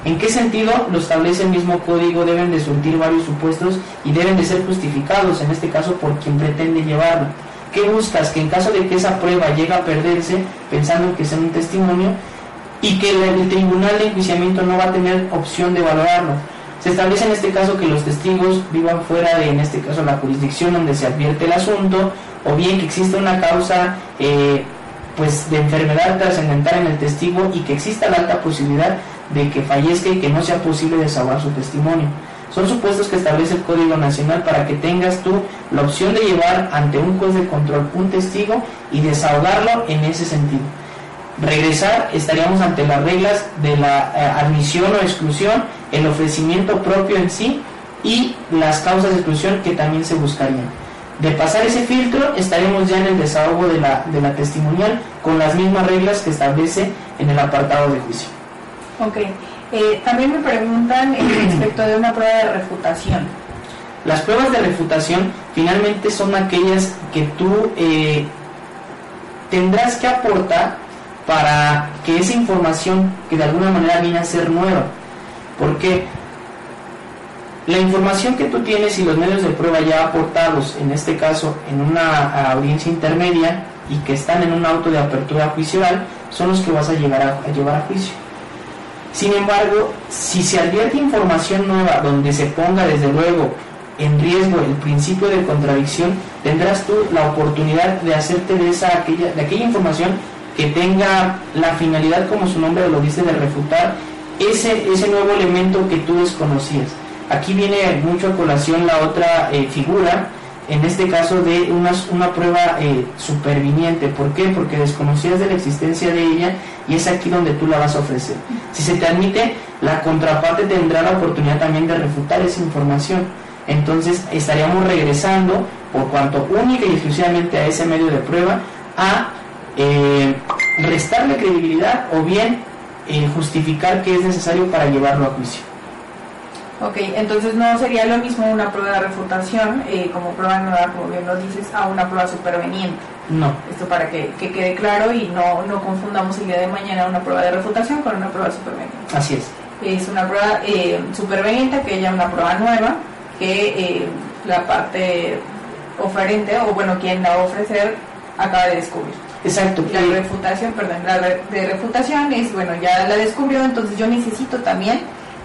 ¿En qué sentido? Lo establece el mismo código, deben de surtir varios supuestos y deben de ser justificados, en este caso, por quien pretende llevarlo. ¿Qué buscas? Que en caso de que esa prueba llegue a perderse, pensando que sea un testimonio, y que el, tribunal de enjuiciamiento no va a tener opción de valorarlo. Se establece en este caso que los testigos vivan fuera de, en este caso, la jurisdicción donde se advierte el asunto, o bien que exista una causa eh, pues de enfermedad trascendental en el testigo y que exista la alta posibilidad de que fallezca y que no sea posible desahogar su testimonio. Son supuestos que establece el Código Nacional para que tengas tú la opción de llevar ante un juez de control un testigo y desahogarlo en ese sentido regresar estaríamos ante las reglas de la eh, admisión o exclusión, el ofrecimiento propio en sí y las causas de exclusión que también se buscarían. De pasar ese filtro estaremos ya en el desahogo de la, de la testimonial con las mismas reglas que establece en el apartado de juicio. Ok. Eh, también me preguntan respecto de una prueba de refutación. Las pruebas de refutación finalmente son aquellas que tú eh, tendrás que aportar para que esa información que de alguna manera viene a ser nueva, porque la información que tú tienes y los medios de prueba ya aportados, en este caso en una audiencia intermedia y que están en un auto de apertura judicial, son los que vas a, llevar a, a llevar a juicio. Sin embargo, si se advierte información nueva donde se ponga desde luego en riesgo el principio de contradicción, tendrás tú la oportunidad de hacerte de, esa, aquella, de aquella información que tenga la finalidad, como su nombre lo dice, de refutar ese, ese nuevo elemento que tú desconocías. Aquí viene mucho a colación la otra eh, figura, en este caso de una, prueba eh, superviniente. ¿Por qué? Porque desconocías de la existencia de ella y es aquí donde tú la vas a ofrecer. Si se te admite, la contraparte tendrá la oportunidad también de refutar esa información. Entonces estaríamos regresando, por cuanto única y exclusivamente a ese medio de prueba, a eh, restarle credibilidad o bien eh, justificar que es necesario para llevarlo a juicio. Ok, entonces no sería lo mismo una prueba de refutación eh, como prueba nueva, como bien lo dices, a una prueba superveniente. No. Esto para que, que quede claro y no, no confundamos el día de mañana una prueba de refutación con una prueba superveniente. Así es. Es una prueba eh, superveniente que ya una prueba nueva que eh, la parte oferente o bueno quien la va a ofrecer acaba de descubrir. Exacto. La Eh, refutación, perdón, la re- de refutación es, bueno, ya la descubrió, entonces yo necesito también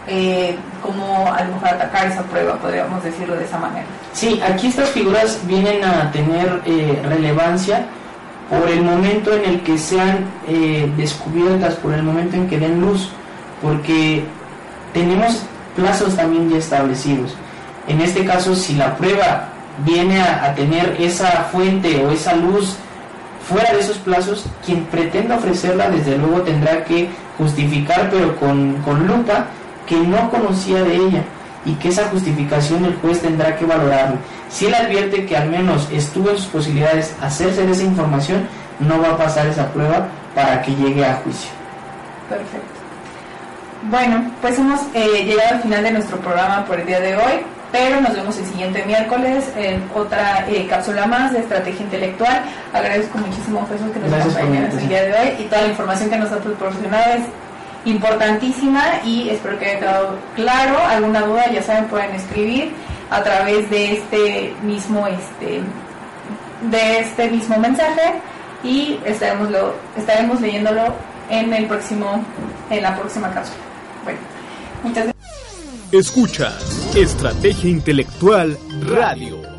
eh, como a lo mejor atacar esa prueba, podríamos decirlo de esa manera. Sí, aquí estas figuras vienen a tener eh, relevancia por el momento en el que sean eh, descubiertas, por el momento en que den luz, porque tenemos plazos también ya establecidos. En este caso, si la prueba viene a, a tener esa fuente o esa luz fuera de esos plazos, quien pretenda ofrecerla desde luego tendrá que justificar, pero con, con lupa, que no conocía de ella y que esa justificación el juez tendrá que valorarlo. Si él advierte que al menos estuvo en sus posibilidades hacerse de esa información, no va a pasar esa prueba para que llegue a juicio. Perfecto. Bueno, pues hemos eh, llegado al final de nuestro programa por el día de hoy, pero nos vemos el siguiente miércoles en otra eh, cápsula más de estrategia intelectual. Agradezco muchísimo a Jesús que nos acompañe el día de hoy y toda la información que nos ha proporcionado es importantísima y espero que haya quedado claro. Alguna duda, ya saben, pueden escribir a través de este mismo este de este mismo mensaje y estaremos lo estaremos leyéndolo en el próximo en la próxima cápsula. Bueno, muchas gracias. Escuchas Estrategia Intelectual Radio.